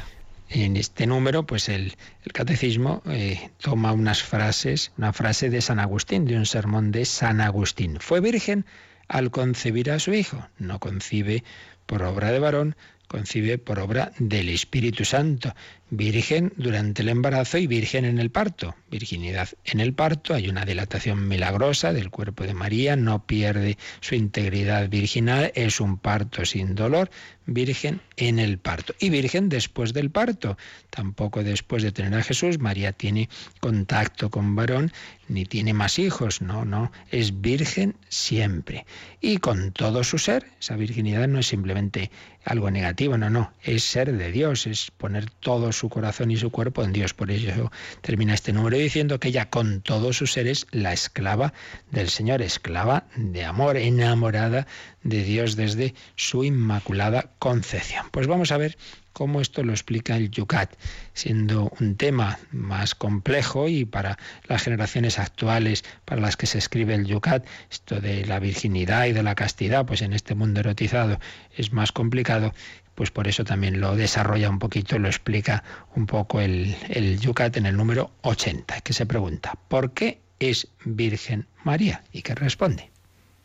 En este número, pues el, catecismo eh, toma unas frases, una frase de San Agustín, de un sermón de San Agustín. Fue virgen al concebir a su hijo, no concibe por obra de varón, concibe por obra del Espíritu Santo. Virgen durante el embarazo y virgen en el parto. Virginidad en el parto, hay una dilatación milagrosa del cuerpo de María, no pierde su integridad virginal, es un parto sin dolor, virgen en el parto. Y virgen después del parto, tampoco después de tener a Jesús, María tiene contacto con varón, ni tiene más hijos, no, no, es virgen siempre. Y con todo su ser, esa virginidad no es simplemente algo negativo, no, no, es ser de Dios, es poner todo su corazón y su cuerpo en Dios. Por ello termina este número diciendo que ella con todo su ser es la esclava del Señor, esclava de amor, enamorada de Dios desde su inmaculada concepción. Pues vamos a ver cómo esto lo explica el Yucat, siendo un tema más complejo y para las generaciones actuales para las que se escribe el Yucat, esto de la virginidad y de la castidad, pues en este mundo erotizado es más complicado, pues por eso también lo desarrolla un poquito, lo explica un poco el, el Yucat en el número 80, que se pregunta, ¿por qué es Virgen María? ¿Y qué responde?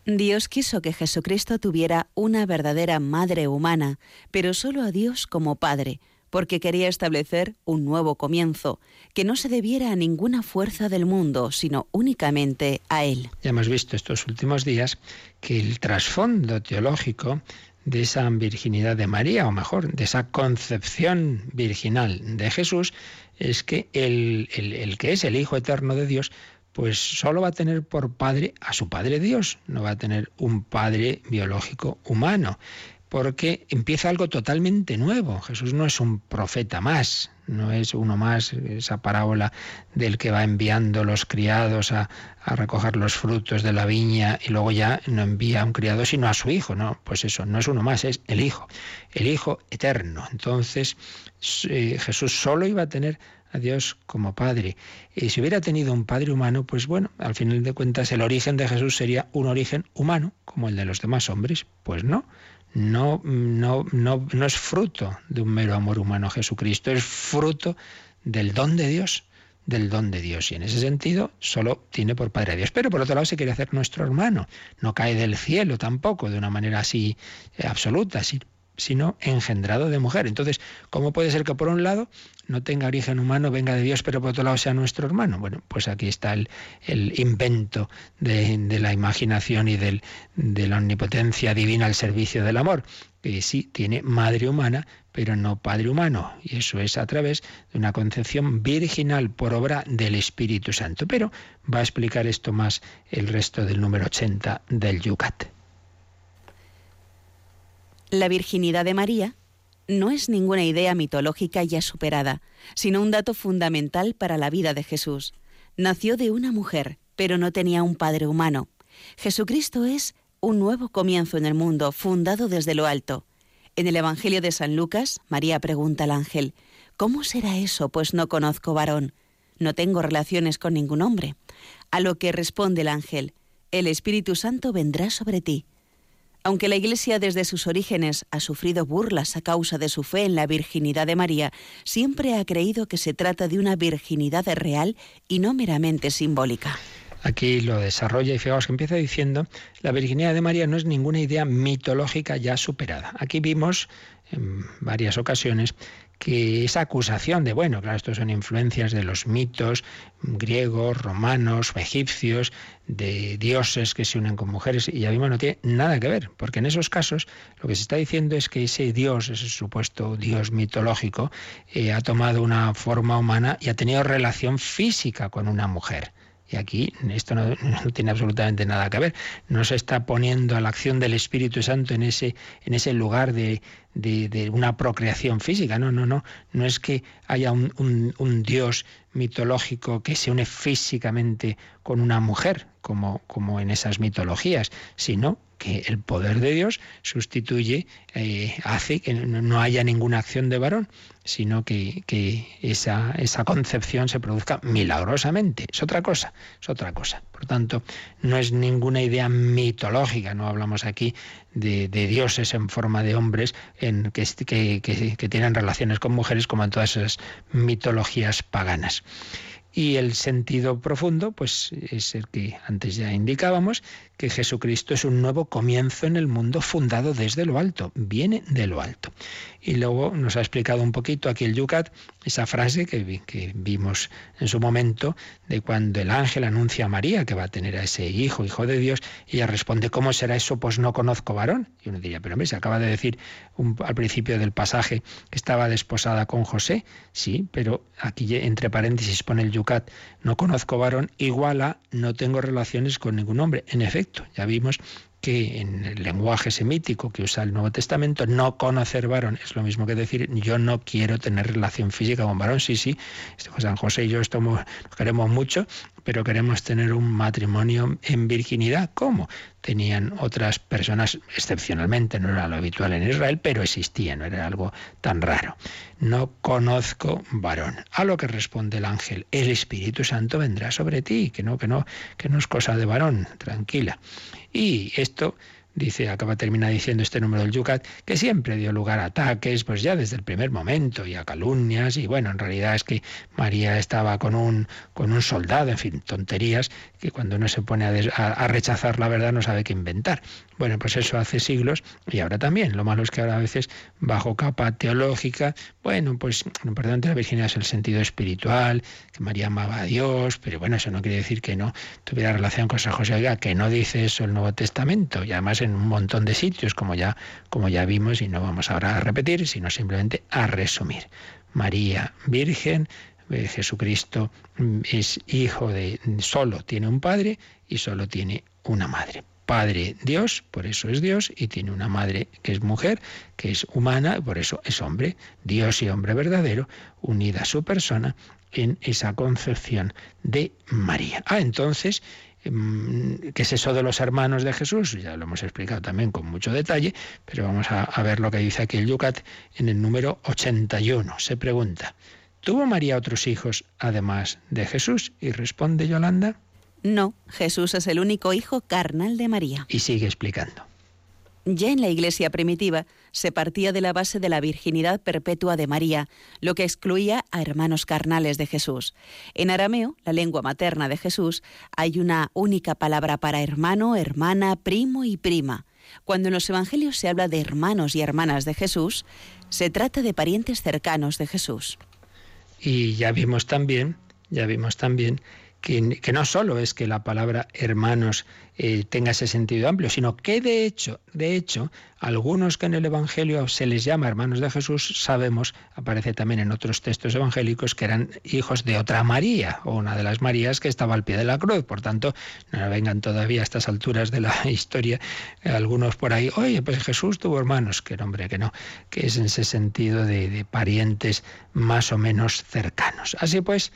Dios quiso que Jesucristo tuviera una verdadera madre humana, pero solo a Dios como Padre, porque quería establecer un nuevo comienzo, que no se debiera a ninguna fuerza del mundo, sino únicamente a Él. Ya hemos visto estos últimos días que el trasfondo teológico de esa virginidad de María, o mejor, de esa concepción virginal de Jesús, es que el, el, el que es el Hijo Eterno de Dios, pues solo va a tener por padre a su Padre Dios, no va a tener un Padre biológico humano, porque empieza algo totalmente nuevo. Jesús no es un profeta más, no es uno más, esa parábola del que va enviando los criados a, a, recoger los frutos de la viña y luego ya no envía a un criado sino a su hijo, no, pues eso, no es uno más, es el hijo, el hijo eterno. Entonces eh, Jesús solo iba a tener a Dios como Padre. Y si hubiera tenido un Padre humano, pues bueno, al final de cuentas el origen de Jesús sería un origen humano, como el de los demás hombres. Pues no, no, no, no, no es fruto de un mero amor humano a Jesucristo, es fruto del don de Dios del don de Dios y en ese sentido solo tiene por Padre a Dios. Pero por otro lado se quiere hacer nuestro hermano, no cae del cielo tampoco de una manera así eh, absoluta, sino engendrado de mujer. Entonces, ¿cómo puede ser que por un lado no tenga origen humano, venga de Dios, pero por otro lado sea nuestro hermano? Bueno, pues aquí está el, invento de, de, la imaginación y del, de la omnipotencia divina al servicio del amor, que sí tiene madre humana, pero no padre humano. Y eso es a través de una concepción virginal por obra del Espíritu Santo. Pero va a explicar esto más el resto del número 80 del Yucat. La virginidad de María no es ninguna idea mitológica ya superada, sino un dato fundamental para la vida de Jesús. Nació de una mujer, pero no tenía un padre humano. Jesucristo es un nuevo comienzo en el mundo, fundado desde lo alto. En el Evangelio de San Lucas, María pregunta al ángel, ¿Cómo será eso, pues no conozco varón? No tengo relaciones con ningún hombre. A lo que responde el ángel, El Espíritu Santo vendrá sobre ti aunque la Iglesia desde sus orígenes ha sufrido burlas a causa de su fe en la virginidad de María, siempre ha creído que se trata de una virginidad real y no meramente simbólica. Aquí lo desarrolla y fijaos que empieza diciendo, la virginidad de María no es ninguna idea mitológica ya superada. Aquí vimos en varias ocasiones que esa acusación de, bueno, claro, estos son influencias de los mitos griegos, romanos, egipcios, de dioses que se unen con mujeres, y ya vimos no tiene nada que ver, porque en esos casos lo que se está diciendo es que ese dios, ese supuesto dios mitológico, eh, ha tomado una forma humana y ha tenido relación física con una mujer. Y aquí esto no, [LAUGHS] no, tiene absolutamente nada que ver. No se está poniendo a la acción del Espíritu Santo en ese, en ese lugar de, de, una procreación física. No, no, no. No es que haya un, Dios mitológico que se une físicamente con una mujer, como, como en esas mitologías, sino que el poder de Dios sustituye, eh, hace que no haya ninguna acción de varón, sino que, que esa, esa, concepción se produzca milagrosamente. Es otra cosa, es otra cosa. Por tanto, no es ninguna idea mitológica, no hablamos aquí de, dioses en forma de hombres en, que, que tienen relaciones con mujeres como en todas esas mitologías paganas. Y el sentido profundo, pues es el que antes ya indicábamos, que Jesucristo es un nuevo comienzo en el mundo fundado desde lo alto, viene de lo alto. Y luego nos ha explicado un poquito aquí el Yucat esa frase que, que, vimos en su momento de cuando el ángel anuncia a María que va a tener a ese hijo, hijo de Dios, y ella responde, ¿cómo será eso? Pues no conozco varón. Y uno diría, pero hombre, se acaba de decir al principio del pasaje que estaba desposada con José. Sí, pero aquí entre paréntesis pone el Yucat, no conozco varón, igual a no tengo relaciones con ningún hombre. En efecto, ya vimos que en el lenguaje semítico que usa el Nuevo Testamento, no conocer varón es lo mismo que decir yo no quiero tener relación física con varón. Sí, sí, San José y yo estamos, nos queremos mucho, pero queremos tener un matrimonio en virginidad. ¿Cómo? Tenían otras personas, excepcionalmente, no era lo habitual en Israel, pero existía, no era algo tan raro. No conozco varón. A lo que responde el ángel, el Espíritu Santo vendrá sobre ti, que no, que no, que no es cosa de varón, tranquila. Y esto dice, acaba termina diciendo este número del Yucat, que siempre dio lugar a ataques, pues ya desde el primer momento, y a calumnias, y bueno, en realidad es que María estaba con un, con un soldado, en fin, tonterías, que cuando uno se pone a, des, a, rechazar la verdad no sabe qué inventar. Bueno, pues eso hace siglos y ahora también. Lo malo es que ahora a veces, bajo capa teológica, bueno, pues lo importante de la virginidad es el sentido espiritual, que María amaba a Dios, pero bueno, eso no quiere decir que no tuviera relación con San José, oiga, que no dice eso el Nuevo Testamento, y además un montón de sitios, como ya, como ya vimos, y no vamos ahora a repetir, sino simplemente a resumir. María, Virgen, eh, Jesucristo es hijo de, solo tiene un padre y solo tiene una madre. Padre Dios, por eso es Dios, y tiene una madre que es mujer, que es humana, por eso es hombre, Dios y hombre verdadero, unida a su persona en esa concepción de María. Ah, entonces, ¿Qué es eso de los hermanos de Jesús? Ya lo hemos explicado también con mucho detalle, pero vamos a, a, ver lo que dice aquí el Yucat en el número 81. Se pregunta, ¿tuvo María otros hijos además de Jesús? Y responde Yolanda, no, Jesús es el único hijo carnal de María. Y sigue explicando. Ya en la iglesia primitiva se partía de la base de la virginidad perpetua de María, lo que excluía a hermanos carnales de Jesús. En arameo, la lengua materna de Jesús, hay una única palabra para hermano, hermana, primo y prima. Cuando en los evangelios se habla de hermanos y hermanas de Jesús, se trata de parientes cercanos de Jesús. Y ya vimos también, ya vimos también que, no solo es que la palabra hermanos eh, tenga ese sentido amplio, sino que de hecho, de hecho, algunos que en el Evangelio se les llama hermanos de Jesús, sabemos, aparece también en otros textos evangélicos, que eran hijos de otra María, o una de las Marías que estaba al pie de la cruz. Por tanto, no vengan todavía a estas alturas de la [LAUGHS] historia algunos por ahí, oye, pues Jesús tuvo hermanos, que hombre, que no, que es en ese sentido de parientes más o menos cercanos. Así pues,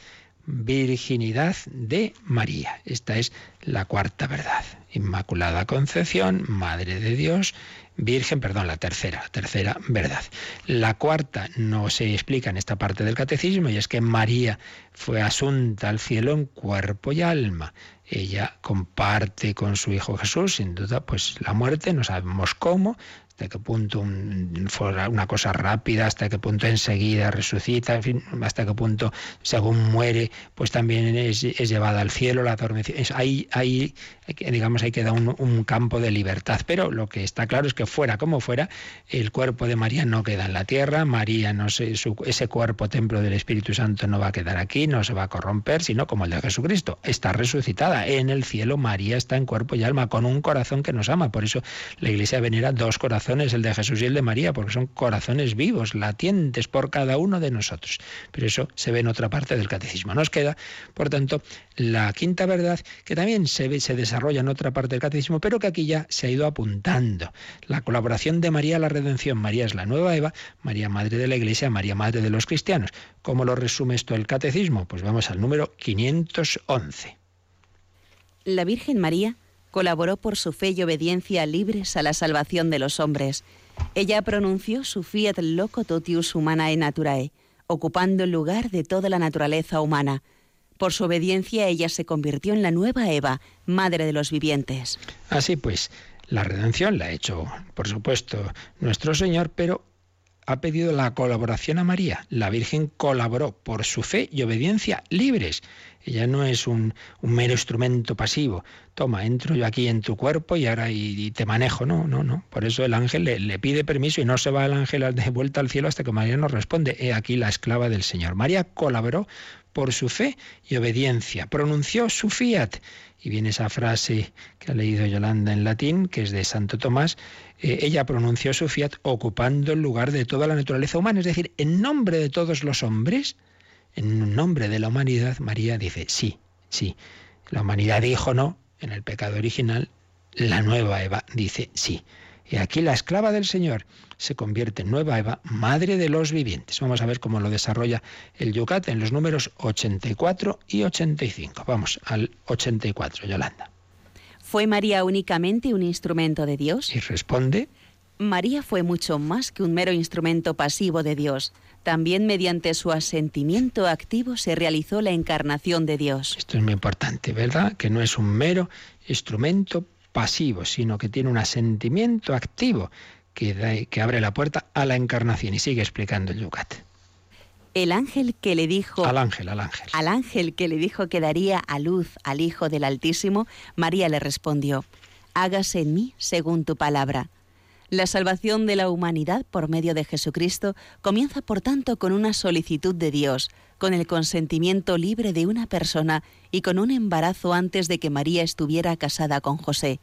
virginidad de María. Esta es la cuarta verdad. Inmaculada Concepción, Madre de Dios, Virgen, perdón, la tercera, la tercera verdad. La cuarta no se explica en esta parte del catecismo y es que María fue asunta al cielo en cuerpo y alma. Ella comparte con su Hijo Jesús, sin duda, pues la muerte, no sabemos cómo, hasta qué punto un- una cosa rápida, hasta qué punto enseguida resucita, hasta qué punto según muere, pues también es, llevada al cielo, la es- Ahí, digamos, ahí queda un, un campo de libertad. Pero lo que está claro es que fuera como fuera, el cuerpo de María no queda en la tierra, María no su- ese cuerpo templo del Espíritu Santo no va a quedar aquí, no se va a corromper, sino como el de Jesucristo, está resucitada. En el cielo María está en cuerpo y alma, con un corazón que nos ama. Por eso la Iglesia venera dos corazones, el de Jesús y el de María, porque son corazones vivos, latientes por cada uno de nosotros. Pero eso se ve en otra parte del catecismo. Nos queda, por tanto, la quinta verdad, que también se ve, se desarrolla en otra parte del catecismo, pero que aquí ya se ha ido apuntando. La colaboración de María a la redención. María es la nueva Eva, María Madre de la Iglesia, María Madre de los cristianos. ¿Cómo lo resume esto el catecismo? Pues vamos al número 511. La Virgen María colaboró por su fe y obediencia libres a la salvación de los hombres. Ella pronunció su fiat loco totius humanae naturae, ocupando el lugar de toda la naturaleza humana. Por su obediencia ella se convirtió en la nueva Eva, madre de los vivientes. Así pues, la redención la ha hecho, por supuesto, nuestro Señor, pero ha pedido la colaboración a María. La Virgen colaboró por su fe y obediencia libres. Ella no es un, mero instrumento pasivo. Toma, entro yo aquí en tu cuerpo y ahora y, y te manejo. No, no, no. Por eso el ángel le, le pide permiso y no se va el ángel de vuelta al cielo hasta que María nos responde. He aquí la esclava del Señor. María colaboró por su fe y obediencia. Pronunció su fiat. Y viene esa frase que ha leído Yolanda en latín, que es de Santo Tomás. Eh, ella pronunció su fiat ocupando el lugar de toda la naturaleza humana, es decir, en nombre de todos los hombres, en nombre de la humanidad, María dice sí, sí. La humanidad dijo no en el pecado original, la nueva Eva dice sí. Y aquí la esclava del Señor se convierte en nueva Eva, madre de los vivientes. Vamos a ver cómo lo desarrolla el Yucat en los números 84 y 85. Vamos al 84, Yolanda. ¿Fue María únicamente un instrumento de Dios? Y responde, María fue mucho más que un mero instrumento pasivo de Dios. También mediante su asentimiento activo se realizó la encarnación de Dios. esto es muy importante, ¿verdad? Que no es un mero instrumento pasivo, sino que tiene un asentimiento activo que, da- que abre la puerta a la encarnación. Y sigue explicando el Yucat. El ángel que le dijo Al ángel, al ángel. al ángel que le dijo que daría a luz al Hijo del Altísimo, María le respondió, hágase en mí según tu palabra. La salvación de la humanidad por medio de Jesucristo comienza por tanto con una solicitud de Dios, con el consentimiento libre de una persona y con un embarazo antes de que María estuviera casada con José.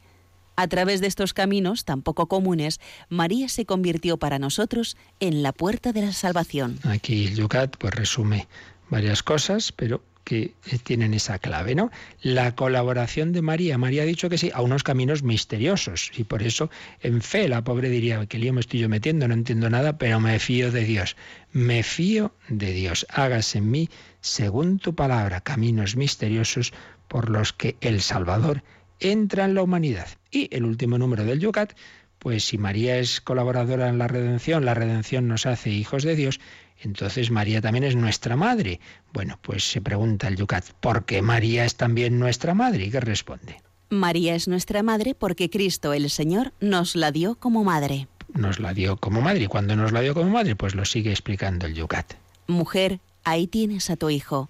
A través de estos caminos tan poco comunes, María se convirtió para nosotros en la puerta de la salvación. Aquí Yucat pues resume varias cosas, pero que eh, tienen esa clave, ¿no? La colaboración de María. María ha dicho que sí a unos caminos misteriosos y por eso en fe la pobre diría que lío me estoy yo metiendo, no entiendo nada, pero me fío de Dios. Me fío de Dios. Hágase en mí según tu palabra, caminos misteriosos por los que el Salvador entra en la humanidad. Y el último número del Yucat, pues si María es colaboradora en la redención, la redención nos hace hijos de Dios, entonces María también es nuestra madre. Bueno, pues se pregunta el Yucat, ¿por qué María es también nuestra madre? ¿Y qué responde? María es nuestra madre porque Cristo el Señor nos la dio como madre. Nos la dio como madre. ¿Y cuando nos la dio como madre? Pues lo sigue explicando el Yucat. Mujer, ahí tienes a tu hijo,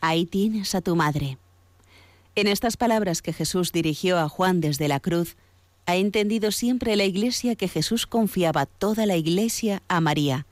ahí tienes a tu madre. En estas palabras que Jesús dirigió a Juan desde la cruz, ha entendido siempre la Iglesia que Jesús confiaba toda la Iglesia a María.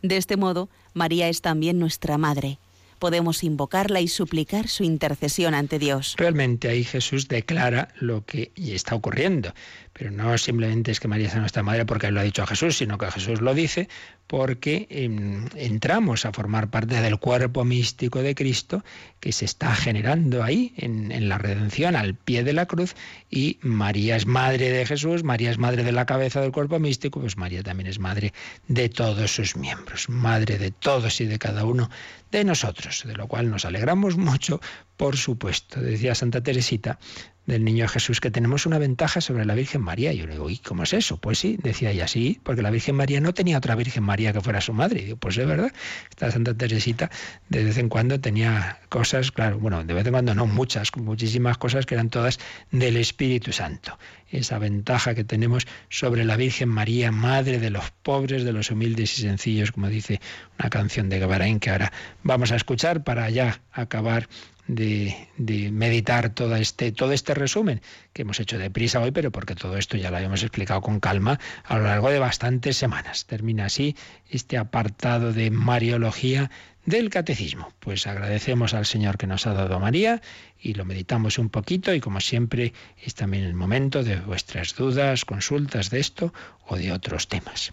De este modo, María es también nuestra madre. Podemos invocarla y suplicar su intercesión ante Dios. Realmente ahí Jesús declara lo que está ocurriendo. Pero no simplemente es que María sea nuestra madre porque lo ha dicho a Jesús, sino que Jesús lo dice porque em, entramos a formar parte del cuerpo místico de Cristo que se está generando ahí en, en la redención, al pie de la cruz, y María es madre de Jesús, María es madre de la cabeza del cuerpo místico, pues María también es madre de todos sus miembros, madre de todos y de cada uno de nosotros, de lo cual nos alegramos mucho, por supuesto. Decía Santa Teresita, del niño Jesús que tenemos una ventaja sobre la Virgen María. Yo le digo, ¿y cómo es eso? Pues sí, decía ella, sí, porque la Virgen María no tenía otra Virgen María que fuera su madre. Y digo, pues es verdad, esta Santa Teresita de vez en cuando tenía cosas, claro, bueno, de vez en cuando no muchas, muchísimas cosas que eran todas del Espíritu Santo. Esa ventaja que tenemos sobre la Virgen María, madre de los pobres, de los humildes y sencillos, como dice una canción de Gabarain que ahora vamos a escuchar para ya acabar de, meditar todo este, todo este resumen que hemos hecho deprisa hoy, pero porque todo esto ya lo habíamos explicado con calma a lo largo de bastantes semanas. Termina así este apartado de Mariología del Catecismo. Pues agradecemos al Señor que nos ha dado María y lo meditamos un poquito y como siempre es también el momento de vuestras dudas, consultas de esto o de otros temas.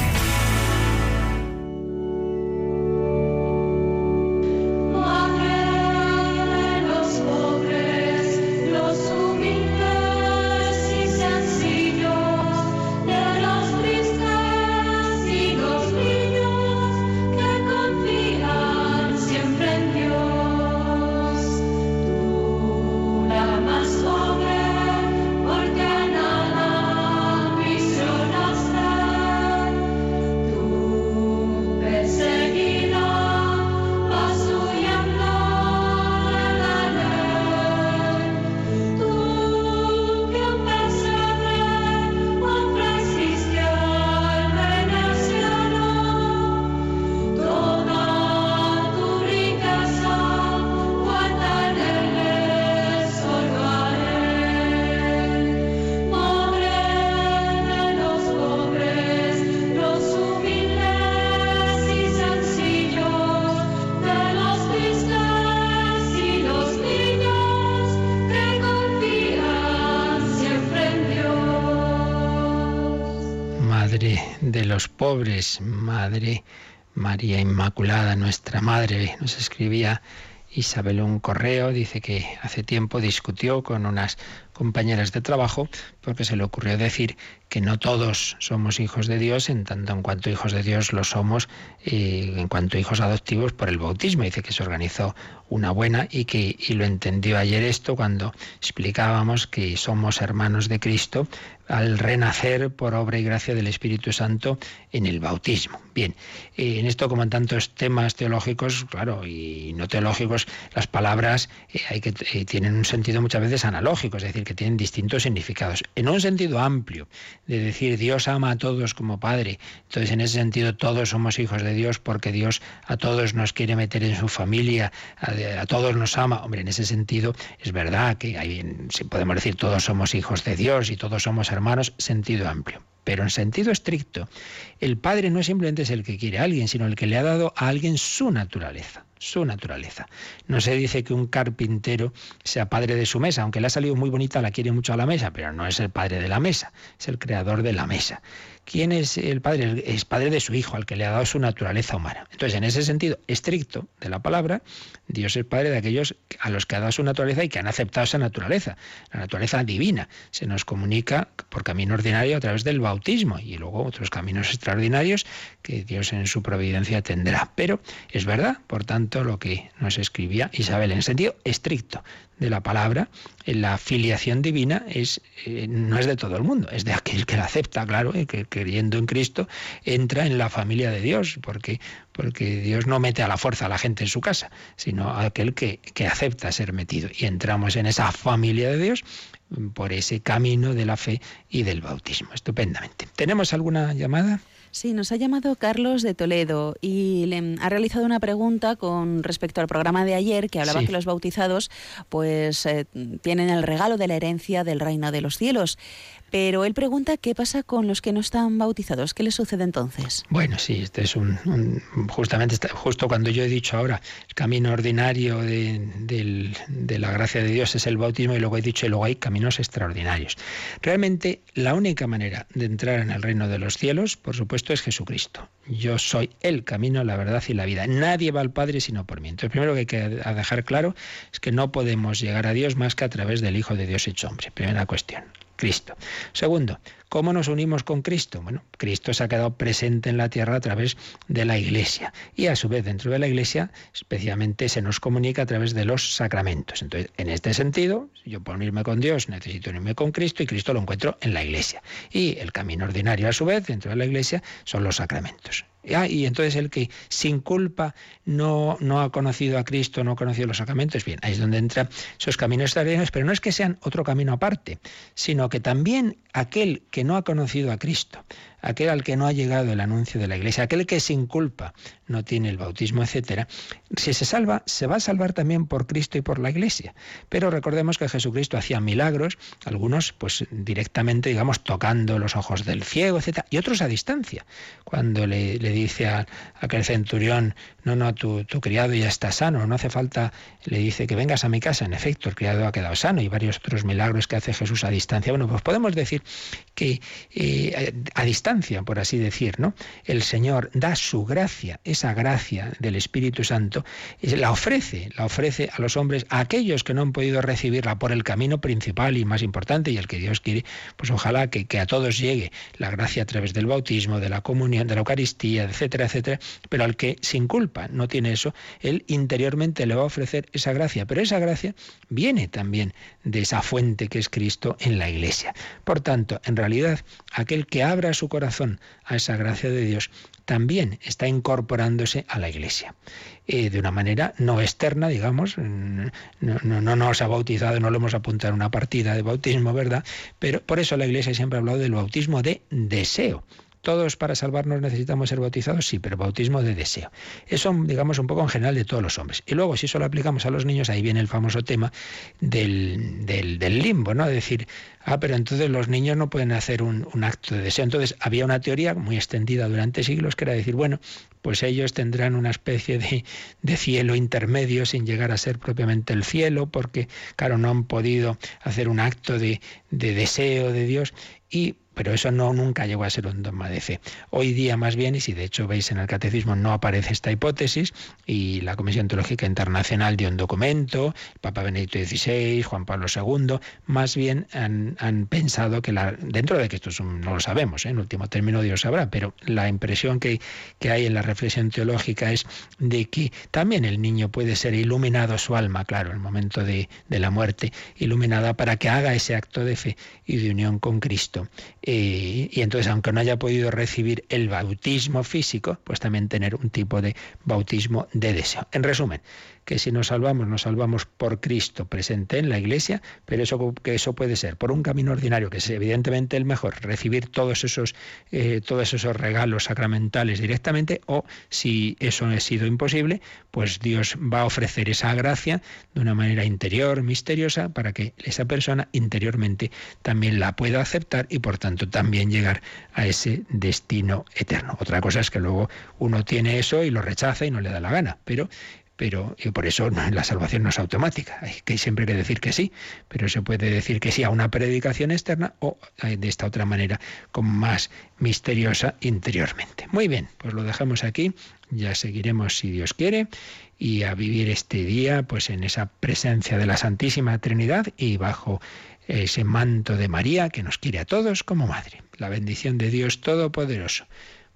Madre, nos escribía Isabel un correo, dice que hace tiempo discutió con unas compañeras de trabajo porque se le ocurrió decir que no todos somos hijos de Dios, en tanto en cuanto hijos de Dios lo somos, en cuanto hijos adoptivos por el bautismo. Dice que se organizó una buena y que y lo entendió ayer esto cuando explicábamos que somos hermanos de Cristo al renacer por obra y gracia del Espíritu Santo en el bautismo. Bien, eh, en esto como en tantos temas teológicos, claro, y no teológicos, las palabras eh, hay que, eh, tienen un sentido muchas veces analógico, es decir, que tienen distintos significados. En un sentido amplio, de decir Dios ama a todos como Padre, entonces en ese sentido todos somos hijos de Dios porque Dios a todos nos quiere meter en su familia, a, a todos nos ama. Hombre, en ese sentido es verdad que hay, si podemos decir todos somos hijos de Dios y todos somos hermanos, sentido amplio. Pero en sentido estricto, el Padre no simplemente es el que quiere a alguien, sino el que le ha dado a alguien su naturaleza su naturaleza. No se dice que un carpintero sea padre de su mesa, aunque le ha salido muy bonita, la quiere mucho a la mesa, pero no es el padre de la mesa, es el creador de la mesa. ¿Quién es el padre? Es padre de su hijo, al que le ha dado su naturaleza humana. Entonces, en ese sentido estricto de la palabra, Dios es padre de aquellos a los que ha dado su naturaleza y que han aceptado esa naturaleza, la naturaleza divina. Se nos comunica por camino ordinario a través del bautismo y luego otros caminos extraordinarios que Dios en su providencia tendrá. Pero es verdad, por tanto, lo que nos escribía Isabel en sentido estricto de la palabra, la filiación divina es, eh, no es de todo el mundo, es de aquel que la acepta, claro, y que creyendo en Cristo entra en la familia de Dios, porque, porque Dios no mete a la fuerza a la gente en su casa, sino aquel que, que acepta ser metido. Y entramos en esa familia de Dios por ese camino de la fe y del bautismo. Estupendamente. ¿Tenemos alguna llamada? Sí, nos ha llamado Carlos de Toledo y le ha realizado una pregunta con respecto al programa de ayer que hablaba Sí. que los bautizados pues eh, tienen el regalo de la herencia del reino de los cielos. Pero él pregunta qué pasa con los que no están bautizados, qué les sucede entonces. Bueno, sí, este es un, un- justamente justo cuando yo he dicho ahora el camino ordinario de, de la gracia de Dios es el bautismo y luego he dicho y luego hay caminos extraordinarios. Realmente la única manera de entrar en el reino de los cielos, por supuesto, es Jesucristo. Yo soy el camino, la verdad y la vida. Nadie va al Padre sino por mí. Entonces, primero que hay que dejar claro es que no podemos llegar a Dios más que a través del Hijo de Dios hecho hombre. Primera cuestión. Cristo. Segundo, ¿cómo nos unimos con Cristo? Bueno, Cristo se ha quedado presente en la tierra a través de la Iglesia y a su vez dentro de la Iglesia especialmente se nos comunica a través de los sacramentos. Entonces, en este sentido, si yo por unirme con Dios necesito unirme con Cristo y Cristo lo encuentro en la Iglesia. Y el camino ordinario a su vez dentro de la Iglesia son los sacramentos. Y entonces el que sin culpa no, no ha conocido a Cristo, no ha conocido los sacramentos, bien, ahí es donde entran esos caminos extraordinarios, pero no es que sean otro camino aparte, sino que también aquel que no ha conocido a Cristo, aquel al que no ha llegado el anuncio de la Iglesia, aquel que sin culpa no tiene el bautismo, etcétera, si se salva, se va a salvar también por Cristo y por la Iglesia. Pero recordemos que Jesucristo hacía milagros, algunos pues directamente, digamos, tocando los ojos del ciego, etcétera, y otros a distancia. Cuando le, le dice a, a aquel centurión, no, no, tu, tu criado ya está sano, no hace falta, le dice que vengas a mi casa. En efecto, el criado ha quedado sano y varios otros milagros que hace Jesús a distancia. Bueno, pues podemos decir que eh, a distancia, por así decir, ¿no? El Señor da su gracia, esa gracia del Espíritu Santo, y la ofrece, la ofrece a los hombres, a aquellos que no han podido recibirla por el camino principal y más importante, y el que Dios quiere, pues ojalá que, que a todos llegue la gracia a través del bautismo, de la comunión, de la Eucaristía, etcétera, etcétera, pero al que sin culpa no tiene eso, él interiormente le va a ofrecer esa gracia, pero esa gracia viene también de esa fuente que es Cristo en la Iglesia. Por tanto, en realidad, aquel que abra su corazón a esa gracia de Dios también está incorporándose a la Iglesia. Eh, de una manera no externa, digamos, mm, no, no, no nos ha bautizado, no lo hemos apuntado en una partida de bautismo, ¿verdad? Pero por eso la Iglesia siempre ha hablado del bautismo de deseo. Todos para salvarnos necesitamos ser bautizados, sí, pero bautismo de deseo. Eso, digamos, un poco en general de todos los hombres. Y luego, si eso lo aplicamos a los niños, ahí viene el famoso tema del, del, del limbo, ¿no? Es decir, ah, pero entonces los niños no pueden hacer un, acto de deseo. Entonces, había una teoría muy extendida durante siglos que era decir, bueno, pues ellos tendrán una especie de, de, cielo intermedio sin llegar a ser propiamente el cielo, porque, claro, no han podido hacer un acto de, de deseo de Dios. Y pero eso no nunca llegó a ser un dogma de fe. Hoy día más bien, y si de hecho veis en el catecismo no aparece esta hipótesis, y la Comisión Teológica Internacional dio un documento, Papa Benedicto XVI, Juan Pablo II, más bien han, han pensado que la, dentro de que esto es no lo sabemos, ¿eh? en último término Dios sabrá, pero la impresión que, que hay en la reflexión teológica es de que también el niño puede ser iluminado su alma, claro, el momento de, de la muerte, iluminada para que haga ese acto de fe y de unión con Cristo. Eh, y entonces, aunque no haya podido recibir el bautismo físico, pues también tener un tipo de bautismo de deseo. En resumen, que si nos salvamos, nos salvamos por Cristo presente en la Iglesia, pero eso que eso puede ser por un camino ordinario, que es evidentemente el mejor, recibir todos esos, eh, todos esos regalos sacramentales directamente, o si eso ha sido imposible, pues Dios va a ofrecer esa gracia de una manera interior, misteriosa, para que esa persona interiormente también la pueda aceptar y por tanto también llegar a ese destino eterno. Otra cosa es que luego uno tiene eso y lo rechaza y no le da la gana, pero pero y por eso la salvación no es automática. Hay que siempre que decir que sí, pero se puede decir que sí a una predicación externa o de esta otra manera, como más misteriosa interiormente. Muy bien, pues lo dejamos aquí. Ya seguiremos si Dios quiere y a vivir este día, pues en esa presencia de la Santísima Trinidad y bajo ese manto de María que nos quiere a todos como madre. La bendición de Dios Todopoderoso.